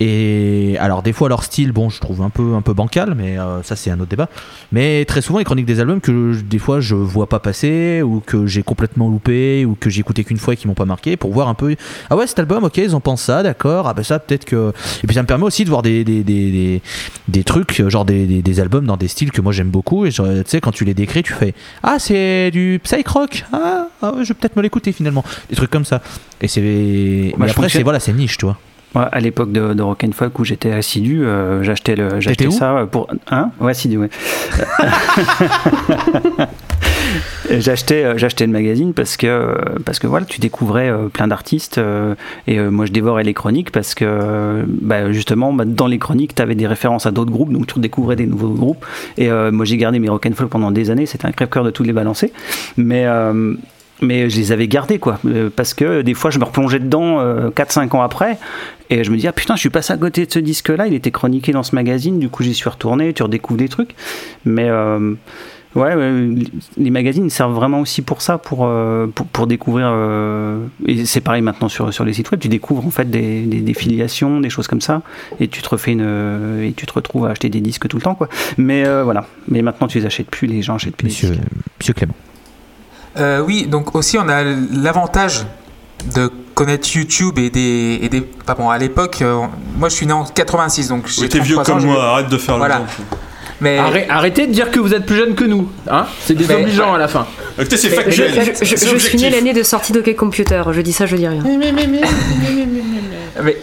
Et alors des fois leur style, bon, je trouve un peu un peu bancal, mais euh, ça c'est un autre débat. Mais très souvent les chroniques des albums que je- des fois je vois pas passer ou que j'ai complètement loupé ou que j'ai écouté qu'une fois et qui m'ont pas marqué pour voir un peu. Ah ouais cet album, ok, ils en pensent ça, d'accord. Ah bah ça peut-être que. Et puis ça me permet aussi de voir des des, des, des, des trucs genre des, des, des albums dans des styles que moi j'aime beaucoup et tu sais quand tu les décris tu fais ah c'est du psych rock ah, ah ouais, je vais peut-être me l'écouter finalement des trucs comme ça et c'est mais après c'est voilà c'est niche tu vois Ouais, à l'époque de, de Rock and Folk où j'étais assidu, euh, j'achetais le, j'achetais ça pour hein? Ouais assidu ouais. Et j'achetais euh, j'achetais le magazine parce que euh, parce que voilà tu découvrais euh, plein d'artistes euh, et euh, moi je dévorais les chroniques parce que euh, bah, justement bah, dans les chroniques tu avais des références à d'autres groupes donc tu découvrais des nouveaux groupes. Et euh, moi j'ai gardé mes Rock and Folk pendant des années c'était un crève-cœur de tous les balancer mais euh, mais je les avais gardés quoi euh, parce que des fois je me replongeais dedans 4-5 ans après et je me dis ah putain je suis passé à côté de ce disque là il était chroniqué dans ce magazine du coup j'y suis retourné tu redécouvres des trucs mais euh, Ouais, les magazines servent vraiment aussi pour ça, pour, euh, pour, pour découvrir. euh, et c'est pareil maintenant sur, sur les sites web, tu découvres en fait des, des, des filiations, des choses comme ça, et tu te refais une, euh, et tu te retrouves à acheter des disques tout le temps, quoi. Mais euh, voilà. Mais maintenant tu les achètes plus, les gens achètent plus. monsieur les disques. monsieur Clément Euh, oui, donc aussi on a l'avantage de connaître YouTube et des, et des pas bon à l'époque euh, moi je suis né en 86 donc j'ai Oui, t'es vieux 33 ans, comme moi, arrête de faire Voilà. le mais Arrête- arrêtez de dire que vous êtes plus jeune que nous, hein C'est désobligeant à la fin. Écoutez, c'est Mais- Je, factuel. je- je- c'est je suis objectif. l'année de sortie d'Ok Computer, je dis ça, je dis rien. mais,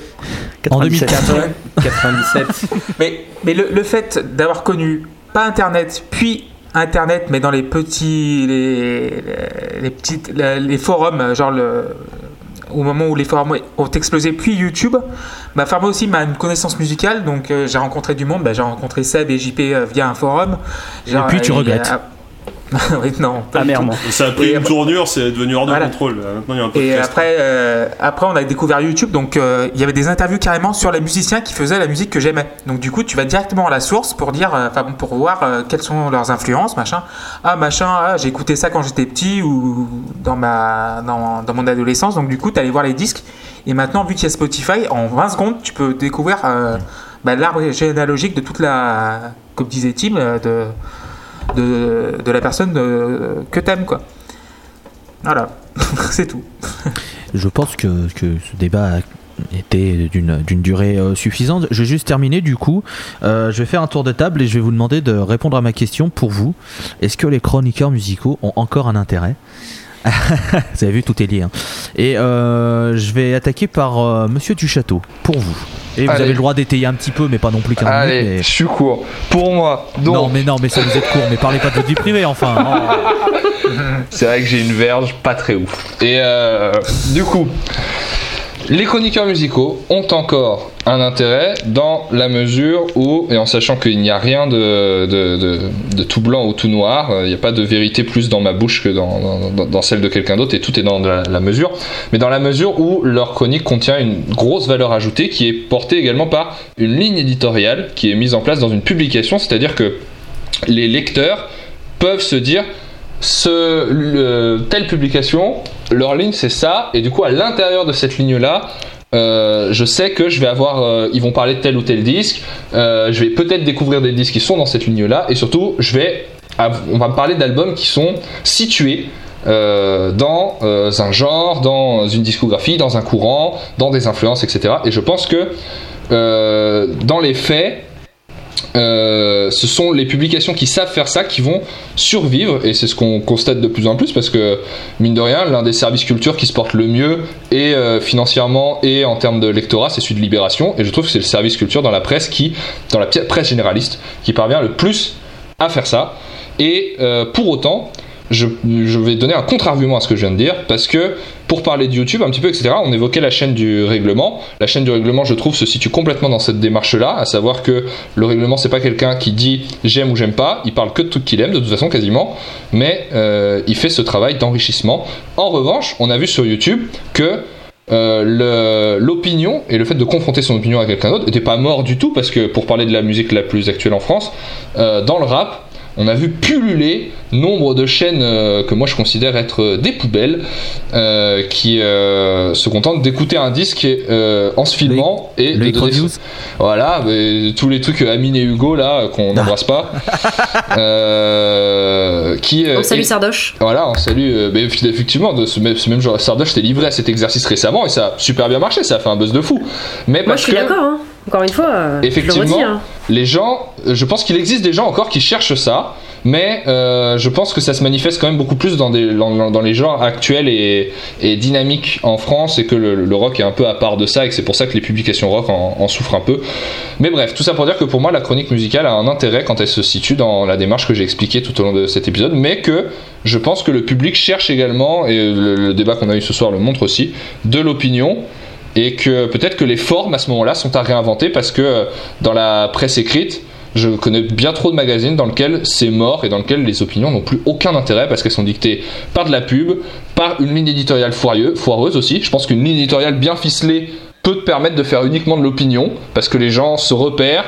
en 97. 2004 97. mais, mais le, le fait d'avoir connu pas internet puis internet mais dans les petits les, petites les, forums genre le au moment où les forums ont explosé puis YouTube Bah, Pharma aussi m'a une connaissance musicale, donc euh, j'ai rencontré du monde. Bah, j'ai rencontré Seb et JP euh, via un forum. Et puis tu regrettes. oui, non. pas du tout. Amèrement. Ça a pris Et une après- tournure, c'est devenu hors de Voilà. contrôle. Maintenant, il y a un Et après, euh, après, on a découvert YouTube, donc euh, il y avait des interviews carrément sur les musiciens qui faisaient la musique que j'aimais. Donc du coup, tu vas directement à la source pour dire, euh, enfin pour voir euh, quelles sont leurs influences, machin. Ah machin, ah, j'ai écouté ça quand j'étais petit ou dans ma dans, dans mon adolescence. Donc du coup, tu allais voir les disques. Et maintenant, vu qu'il y a Spotify, en 20 secondes, tu peux découvrir euh, bah, l'arbre généalogique de toute la, comme disait Tim, euh, de de, la personne de- que t'aimes quoi. Voilà, c'est tout. Je pense que, ce débat était d'une durée euh, suffisante. Je vais juste terminer du coup. Euh, je vais faire un tour de table et je vais vous demander de répondre à ma question pour vous. Est-ce que les chroniqueurs musicaux ont encore un intérêt? Vous avez vu, tout est lié. hein. Et euh, je vais attaquer par euh, Monsieur Duchâteau, pour vous. Et vous Allez. avez le droit d'étayer un petit peu, mais pas non plus qu'un minute, Allez, mais- je suis court. Pour moi, donc, Non, mais non, mais ça vous êtes court. Mais parlez pas de votre vie privée, enfin. Oh. c'est vrai que j'ai une verge pas très ouf. Et euh, du coup, les chroniqueurs musicaux ont encore un intérêt dans la mesure où, et en sachant qu'il n'y a rien de, de, tout blanc ou tout noir, euh, il n'y a pas de vérité plus dans ma bouche que dans, dans- celle de quelqu'un d'autre, et tout est dans la, mesure, mais dans la mesure où leur chronique contient une grosse valeur ajoutée qui est portée également par une ligne éditoriale qui est mise en place dans une publication, c'est-à-dire que les lecteurs peuvent se dire telle publication, leur ligne c'est ça, et du coup à l'intérieur de cette ligne là, euh, je sais que je vais avoir, euh, ils vont parler de tel ou tel disque, euh, je vais peut-être découvrir des disques qui sont dans cette ligne là, et surtout je vais, on va me parler d'albums qui sont situés dans un genre, dans une discographie, dans un courant, dans des influences, etc. Et je pense que dans les faits, euh, ce sont les publications qui savent faire ça qui vont survivre et c'est ce qu'on constate de plus en plus parce que mine de rien l'un des services culture qui se porte le mieux et euh, financièrement et en termes de lectorat c'est celui de Libération et je trouve que c'est le service culture dans la presse qui dans la presse généraliste qui parvient le plus à faire ça. Et euh, pour autant je, vais donner un contre-argument à ce que je viens de dire parce que pour parler de YouTube un petit peu etc on évoquait la chaîne du règlement. La chaîne du règlement je trouve se situe complètement dans cette démarche là à savoir que le règlement c'est pas quelqu'un qui dit j'aime ou j'aime pas il parle que de tout qu'il aime de toute façon quasiment mais euh, il fait ce travail d'enrichissement. En revanche on a vu sur YouTube que euh, l'opinion et le fait de confronter son opinion à quelqu'un d'autre n'était pas mort du tout parce que pour parler de la musique la plus actuelle en France euh, dans le rap on a vu pulluler nombre de chaînes euh, que moi je considère être euh, des poubelles euh, qui euh, se contentent d'écouter un disque euh, en se filmant et de Le donner son- voilà mais tous les trucs Amine et Hugo là qu'on n'embrasse pas euh, qui euh, On salue et- Sardoche. voilà, on salue. euh, mais effectivement, de ce même, ce même genre, Sardoche s'était livré à cet exercice récemment et ça a super bien marché, ça a fait un buzz de fou. Mais Moi, parce je suis que d'accord. Hein. Encore une fois, euh, je le Effectivement. redis. Hein. les gens, euh, je pense qu'il existe des gens encore qui cherchent ça, mais euh, je pense que ça se manifeste quand même beaucoup plus dans, des, dans, dans les genres actuels et, et dynamiques en France et que le, le rock est un peu à part de ça et que c'est pour ça que les publications rock en, en souffrent un peu. Mais bref, tout ça pour dire que pour moi, la chronique musicale a un intérêt quand elle se situe dans la démarche que j'ai expliquée tout au long de cet épisode, mais que je pense que le public cherche également, et le, le débat qu'on a eu ce soir le montre aussi, de l'opinion. Et que peut-être que les formes à ce moment-là sont à réinventer parce que euh, dans la presse écrite, je connais bien trop de magazines dans lesquels c'est mort et dans lesquels les opinions n'ont plus aucun intérêt parce qu'elles sont dictées par de la pub, par une ligne éditoriale foirieux- foireuse aussi. Je pense qu'une ligne éditoriale bien ficelée peut te permettre de faire uniquement de l'opinion parce que les gens se repèrent,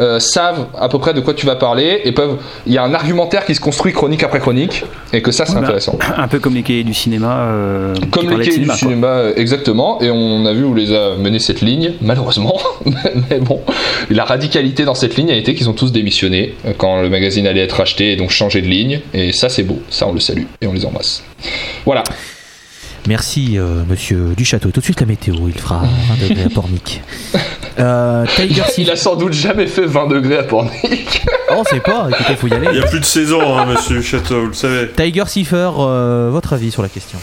euh, savent à peu près de quoi tu vas parler et peuvent. Il y a un argumentaire qui se construit chronique après chronique et que ça c'est Voilà. intéressant. Un peu comme les cahiers du cinéma. euh, Comme les cahiers du cinéma, euh, exactement, et on a vu où les a menés cette ligne, malheureusement. Mais bon, la radicalité dans cette ligne a été qu'ils ont tous démissionné quand le magazine allait être acheté et donc changer de ligne, et ça c'est beau, ça on le salue et on les embrasse. Voilà. Merci, euh, monsieur Duchâteau. Tout de suite, la météo. Il fera 20 degrés à Pornic. Euh, Tiger Il City. a sans doute jamais fait 20 degrés à Pornic. On sait pas. Écoutez, faut y aller. Il n'y a plus de saison, hein, monsieur Château, vous le savez. Tiger Cipher, euh, votre avis sur la question?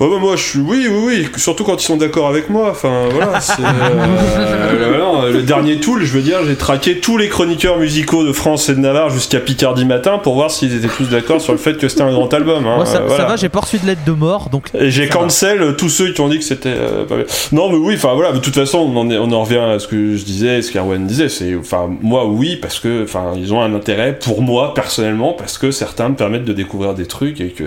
Ouais, bah, moi, je suis. Oui, oui, oui. Surtout quand ils sont d'accord avec moi. Enfin, voilà. c'est, euh, non, le dernier tool, je veux dire, j'ai traqué tous les chroniqueurs musicaux de France et de Navarre jusqu'à Picardie matin pour voir s'ils étaient tous d'accord sur le fait que c'était un grand album. hein. Moi, ça, Euh, ça va, j'ai pas reçu de lettre de mort, donc. Et j'ai va. cancel euh, tous ceux qui ont dit que c'était euh, pas bien. Non, mais oui, enfin voilà, de toute façon, on en, est- on en revient à ce que je disais, ce qu'Erwan disait. C'est, enfin, moi, oui, parce que, enfin, ils ont un intérêt pour moi personnellement, parce que certains me permettent de découvrir des trucs et que,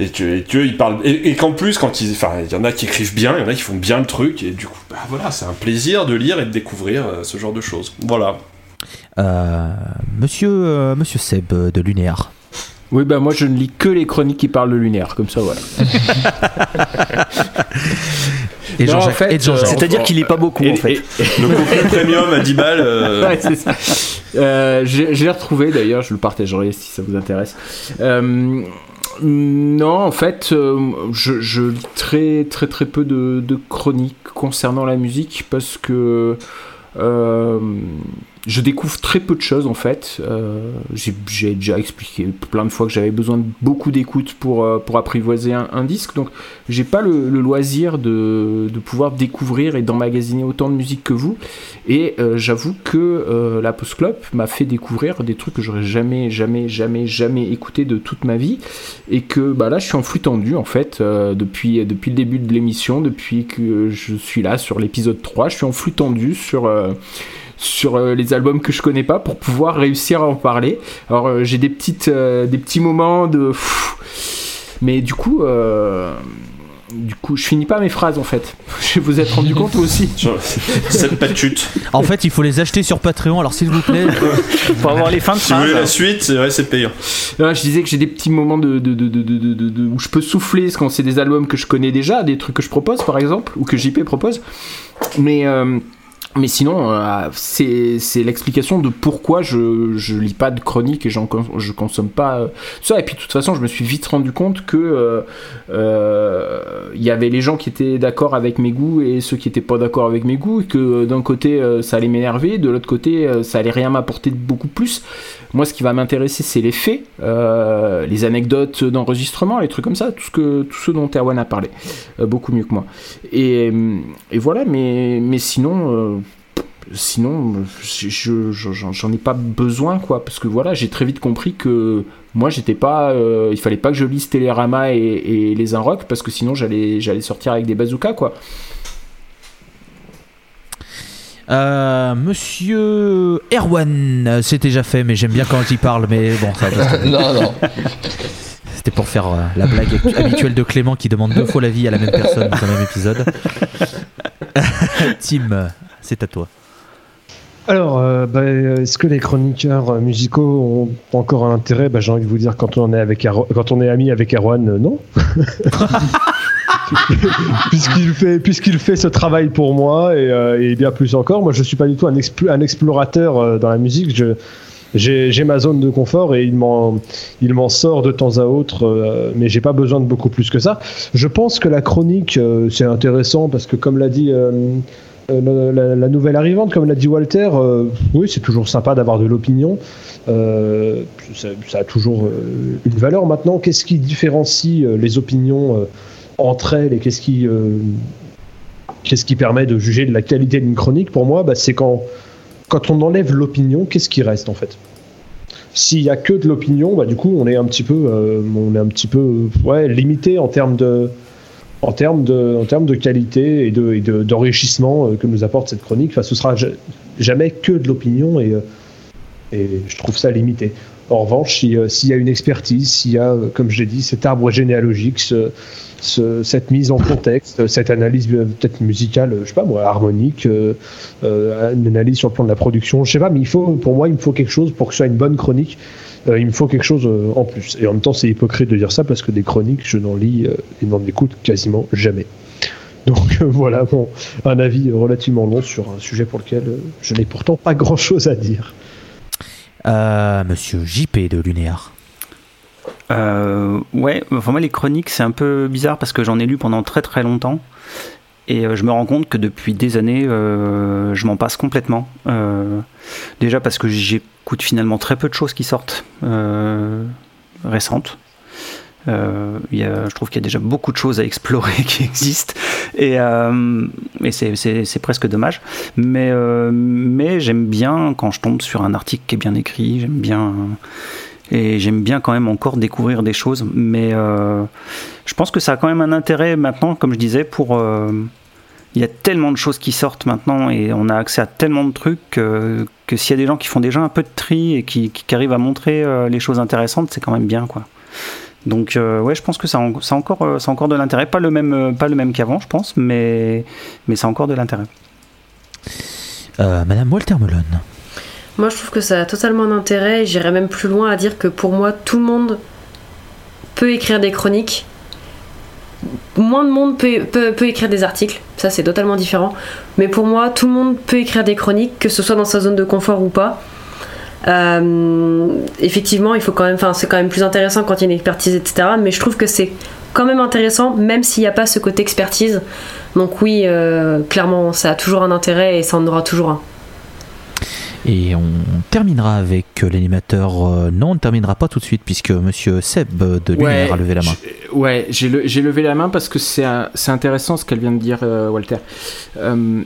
et que, et que ils parlent, et, et qu'en plus, quand ils, enfin, il y en a qui écrivent bien, il y en a qui font bien le truc, et du coup, bah voilà, c'est un plaisir de lire et de découvrir euh, ce genre de choses. Voilà. Euh, monsieur, euh, monsieur Seb de Lunéar. Oui, bah moi je ne lis que les chroniques qui parlent de lunaire, comme ça voilà. Et Jean-Jacques. en fait, C'est-à-dire qu'il lit pas beaucoup Et- en fait. et- Le contenu premium à 10 balles. euh, Ouais, c'est ça. Euh, J'ai j'ai retrouvé d'ailleurs, je le partagerai si ça vous intéresse. Euh, non, en fait, euh, je, je lis très très très peu de, de chroniques concernant la musique parce que euh, je découvre très peu de choses en fait. Euh, J'ai déjà expliqué plein de fois que j'avais besoin de beaucoup d'écoute pour, euh, pour apprivoiser un, disque, donc j'ai pas le, loisir de, de pouvoir découvrir et d'emmagasiner autant de musique que vous. Et euh, j'avoue que la Post m'a fait découvrir des trucs que j'aurais jamais, jamais, jamais, jamais écouté de toute ma vie. Et que bah, là, je suis en flux tendu en fait, depuis, depuis le début de l'émission, depuis que je suis là sur l'épisode 3. Je suis en flux tendu sur. Sur euh, les albums que je connais pas pour pouvoir réussir à en parler. Alors euh, j'ai des petites euh, des petits moments de pff, mais du coup euh, du coup je finis pas mes phrases en fait. Je vous êtes rendu compte aussi. Cette chute. En fait, il faut les acheter sur Patreon, alors s'il vous plaît. Pour avoir les fins de Si vous voulez la suite, c'est vrai, c'est payant. Non, je disais que j'ai des petits moments de, de, de, de, de- de- de- de- où je peux souffler quand c'est des albums que je connais déjà, des trucs que je propose par exemple, ou que JP propose. Mais, euh, mais sinon, euh, c'est c'est l'explication de pourquoi je, je lis pas de chroniques et je consomme pas euh, ça. Et puis de toute façon, je me suis vite rendu compte que euh, euh, il y avait les gens qui étaient d'accord avec mes goûts et ceux qui étaient pas d'accord avec mes goûts, et que d'un côté ça allait m'énerver, de l'autre côté ça allait rien m'apporter beaucoup plus. Moi, ce qui va m'intéresser, c'est les faits, euh, les anecdotes d'enregistrement, les trucs comme ça, tout ce, que, ce dont Erwan a parlé, euh, beaucoup mieux que moi. Et, euh, voilà, mais, sinon, sinon, je- je- je- j'en ai pas besoin, quoi, parce que voilà, j'ai très vite compris que moi, j'étais pas, il fallait pas que je lise Télérama et, et les Inrock, parce que sinon, j'allais j'allais sortir avec des bazookas, quoi. Euh, monsieur Erwan, c'est déjà fait, mais j'aime bien quand il parle, mais bon, ça va. non, non. C'était pour faire euh, la blague habitu- habituelle de Clément qui demande deux fois la vie à la même personne dans un même épisode. Tim, c'est à toi. Alors, euh, bah, est-ce que les chroniqueurs musicaux ont encore un intérêt? Bah, J'ai envie de vous dire, quand on est, avec Aro- quand on est ami avec Erwan, euh, non. puisqu'il fait, fait ce travail pour moi et, euh, et bien plus encore. Moi, je suis pas du tout un, explo- un explorateur euh, dans la musique. J'ai, ma zone de confort et il m'en, sort de temps à autre, euh, mais j'ai pas besoin de beaucoup plus que ça. Je pense que la chronique, euh, c'est intéressant parce que, comme l'a dit. la, nouvelle arrivante, comme l'a dit Walter, oui, c'est toujours sympa d'avoir de l'opinion. Ça, a toujours une valeur. Maintenant, qu'est-ce qui différencie les opinions entre elles et qu'est-ce qui, euh, qu'est-ce qui permet de juger de la qualité d'une chronique Pour moi, bah, c'est quand, quand on enlève l'opinion, qu'est-ce qui reste en fait? S'il y a que de l'opinion, bah, du coup, on est un petit peu, euh, on est un petit peu, ouais, limité en termes de, en termes de, en termes de qualité et de, et de- d'enrichissement euh, que nous apporte cette chronique. Enfin, ce sera ja- jamais que de l'opinion et, et je trouve ça limité. En revanche, si, euh, s'il y a une expertise, s'il y a, euh, comme je l'ai dit, cet arbre généalogique, ce- ce- cette mise en contexte, cette analyse euh, peut-être musicale, euh, je sais pas moi, harmonique, euh, euh, une analyse sur le plan de la production, je sais pas, mais il faut, pour moi, il me faut quelque chose pour que ce soit une bonne chronique. euh, il me faut quelque chose euh, en plus. Et en même temps, c'est hypocrite de dire ça parce que des chroniques, je n'en lis euh, et n'en écoute quasiment jamais. Donc euh, voilà bon, un avis relativement long sur un sujet pour lequel euh, je n'ai pourtant pas grand-chose à dire. Euh, monsieur JP de Lunéar. Euh, ouais, enfin moi les chroniques c'est un peu bizarre parce que j'en ai lu pendant très très longtemps et euh, je me rends compte que depuis des années je m'en passe complètement. Déjà parce que j'écoute finalement très peu de choses qui sortent récentes Euh, je trouve qu'il y a déjà beaucoup de choses à explorer qui existent et, euh, c'est, presque dommage. Mais, euh, mais j'aime bien quand je tombe sur un article qui est bien écrit, j'aime bien. Et j'aime bien quand même encore découvrir des choses. Mais je pense que ça a quand même un intérêt maintenant, comme je disais, pour. il y a tellement de choses qui sortent maintenant et on a accès à tellement de trucs que, s'il y a des gens qui font déjà un peu de tri et qui, qui arrivent à montrer les choses intéressantes, c'est quand même bien quoi. Donc euh, ouais, je pense que ça, a en- ça encore, euh, ça encore de l'intérêt, pas le même, euh, pas le même qu'avant, je pense, mais mais ça a encore de l'intérêt. Euh, Madame Walter Melon. Moi, je trouve que ça a totalement un intérêt. et J'irais même plus loin à dire que pour moi, tout le monde peut écrire des chroniques. Moins de monde peut, peut- peut écrire des articles. Ça, c'est totalement différent. Mais pour moi, tout le monde peut écrire des chroniques, que ce soit dans sa zone de confort ou pas. Euh, effectivement, il faut quand même, enfin, c'est quand même plus intéressant quand il y a une expertise, etc. Mais je trouve que c'est quand même intéressant, même s'il n'y a pas ce côté expertise. Donc oui, euh, clairement, ça a toujours un intérêt et ça en aura toujours un. Et on terminera avec l'animateur. euh, non, on ne terminera pas tout de suite puisque Monsieur Seb de Lumière a levé la main. je- Ouais, j'ai le- j'ai levé la main parce que c'est intéressant ce qu'elle vient de dire, euh, Walter. Euh,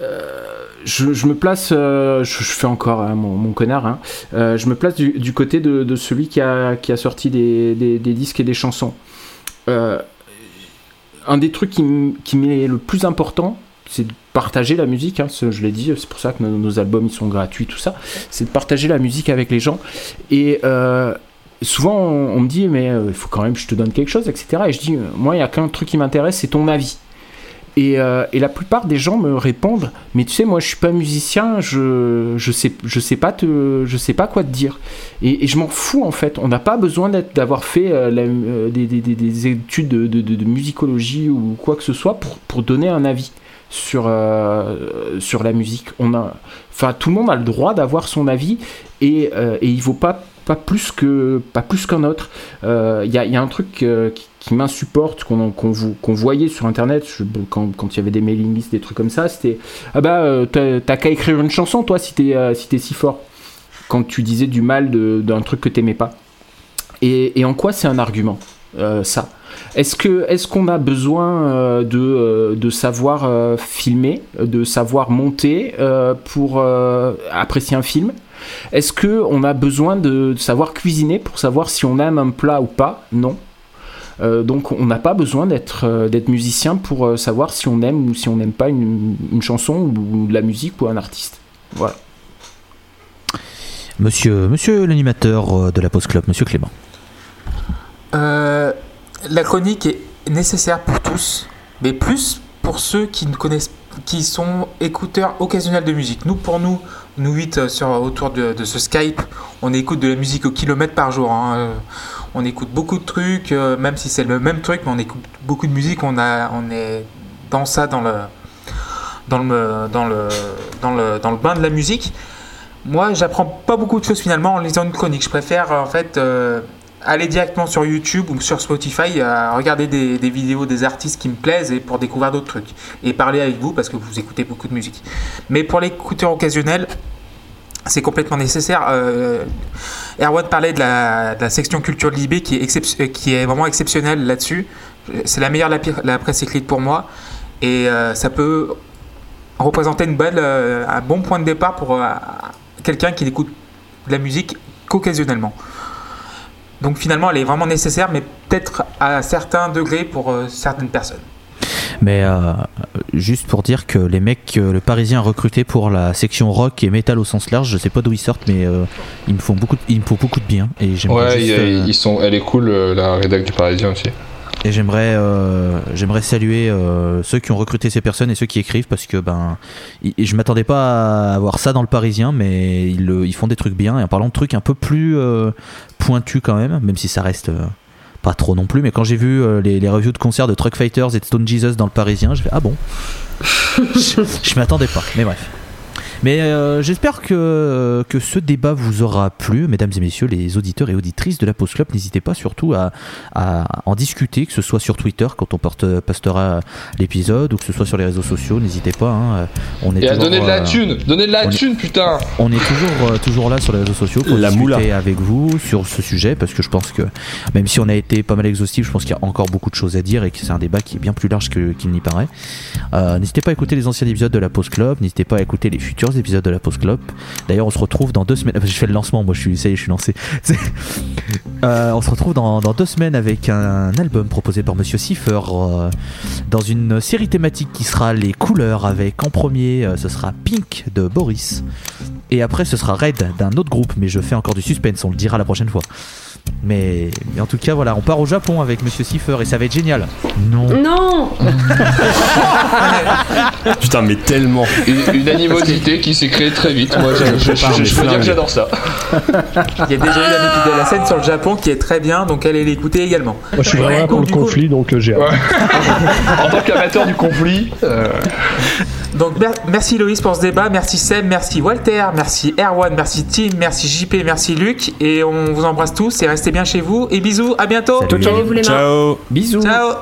euh, je, me place, euh, je, fais encore hein, mon, connard, hein. Euh, je me place du, côté de, celui qui a, sorti des, disques et des chansons. Un des trucs qui, qui m'est le plus important, c'est de partager la musique, hein, je l'ai dit, c'est pour ça que nos, albums ils sont gratuits, tout ça, c'est de partager la musique avec les gens. Et souvent on, on me dit, mais il faut quand même que je te donne quelque chose, etc. Et je dis, moi il y a qu'un truc qui m'intéresse, c'est ton avis. Et, euh, et la plupart des gens me répondent, mais tu sais, moi je suis pas musicien, je, je, sais, je, sais, pas te, je sais pas quoi te dire. Et, je m'en fous en fait, on n'a pas besoin d'avoir fait euh, euh, des, des- des- des études de, de- musicologie ou quoi que ce soit pour, pour donner un avis sur, sur la musique. On a, enfin, tout le monde a le droit d'avoir son avis et, et il vaut pas, pas plus que pas plus qu'un autre. Euh, Il y, a, il y a un truc euh, qui, m'insupporte qu'on qu'on voyait sur internet quand, il y avait des mailing lists, des trucs comme ça, c'était ah bah euh, t'as qu'à écrire une chanson toi si t'es euh, si fort. Quand tu disais du mal d'un truc que t'aimais pas. Et, en quoi c'est un argument euh, ça? Est-ce que est-ce qu'on a besoin euh, de, euh, de savoir euh, filmer, de savoir monter euh, pour euh, apprécier un film? Est-ce que on a besoin de, de savoir cuisiner pour savoir si on aime un plat ou pas? Non. Euh, donc on n'a pas besoin d'être euh, musicien pour euh, savoir si on aime ou si on n'aime pas une, une chanson ou de la musique ou un artiste. Voilà. Monsieur, monsieur l'animateur de la Post Club, Monsieur Clément. Euh, la chronique est nécessaire pour tous, mais plus pour ceux qui ne connaissent, qui sont écouteurs occasionnels de musique. Nous, pour nous, nous huit euh, sur autour de, ce Skype, on écoute de la musique au kilomètre par jour. hein. Euh, On écoute beaucoup de trucs, euh, même si c'est le même truc, mais on écoute beaucoup de musique. On a, on est dans ça, dans le, dans le, dans le, dans le, dans le bain de la musique. Moi, j'apprends pas beaucoup de choses finalement en lisant une chronique. Je préfère en fait aller directement sur YouTube ou sur Spotify, à regarder des, vidéos des artistes qui me plaisent et pour découvrir d'autres trucs. Et parler avec vous parce que vous écoutez beaucoup de musique. Mais pour l'écouteur occasionnel, c'est complètement nécessaire. Euh, Erwan parlait de la, de section culture Libé qui est, excep- euh, qui est vraiment exceptionnelle là-dessus. C'est la meilleure de la, presse écrite pour moi. Et euh, ça peut représenter une euh, un bon point de départ pour euh, quelqu'un qui n'écoute de la musique qu'occasionnellement. Donc finalement, elle est vraiment nécessaire, mais peut-être à certains degrés pour euh, certaines personnes. Mais euh, juste pour dire que les mecs, euh, le Parisien a recruté pour la section rock et metal au sens large, je sais pas d'où ils sortent, mais euh, ils me font beaucoup, de, ils me font beaucoup de bien. Et j'aimerais Ouais, juste, a- euh, ils sont, elle est cool, euh, la rédac du Parisien aussi. Et j'aimerais, euh, j'aimerais saluer euh, ceux qui ont recruté ces personnes et ceux qui écrivent parce que ben, i- je m'attendais pas à avoir ça dans le Parisien, mais ils, le- ils font des trucs bien. Et en parlant de trucs un peu plus euh, pointus quand même, même si ça reste euh, pas trop non plus. Mais quand j'ai vu les, les reviews de concerts de Truck Fighters et de Stone Jesus dans le Parisien, je fais ah bon? je je m'y attendais pas. Mais bref. Mais euh, j'espère que, que ce débat vous aura plu, mesdames et messieurs, les auditeurs et auditrices de la Post Club. N'hésitez pas surtout à, à en discuter, que ce soit sur Twitter quand on porte, postera l'épisode ou que ce soit sur les réseaux sociaux. N'hésitez pas. hein. On est Et à toujours, donner de la euh, thune, donner de la est- thune, putain. on est toujours, euh, toujours là sur les réseaux sociaux pour La discuter moula. avec vous sur ce sujet parce que je pense que même si on a été pas mal exhaustif, je pense qu'il y a encore beaucoup de choses à dire et que c'est un débat qui est bien plus large que- qu'il n'y paraît. Euh, n'hésitez pas à écouter les anciens épisodes de la Pause Club, n'hésitez pas à écouter les futurs épisodes de la Pause Club. D'ailleurs, on se retrouve dans deux semaines. Je fais le lancement, moi je suis, ça y est, je suis lancé. Euh, on se retrouve dans, dans deux semaines avec un, album proposé par Monsieur Cipher euh, dans une série thématique qui sera les couleurs avec en premier euh, ce sera Pink de Boris et après ce sera Red d'un autre groupe mais je fais encore du suspense on le dira la prochaine fois mais, mais en tout cas voilà on part au Japon avec Monsieur Cipher et ça va être génial non Non Putain, mais tellement. Une, une animosité qui s'est créée très vite. Moi, je, je, je, je- je peux dire que j'adore ça. Il y a déjà eu épisode de la scène sur le Japon qui est très bien, donc allez l'écouter également. Moi, je suis vraiment là pour le coup- conflit, donc euh, j'ai. En tant qu'amateur du conflit, euh, Donc mer- merci Loïs pour ce débat, merci Seb, merci Walter, merci Erwan, merci Tim, merci JP, merci Luc, et on vous embrasse tous et restez bien chez vous et bisous, à bientôt. Salut. Mains. Ciao. Bisous. Ciao.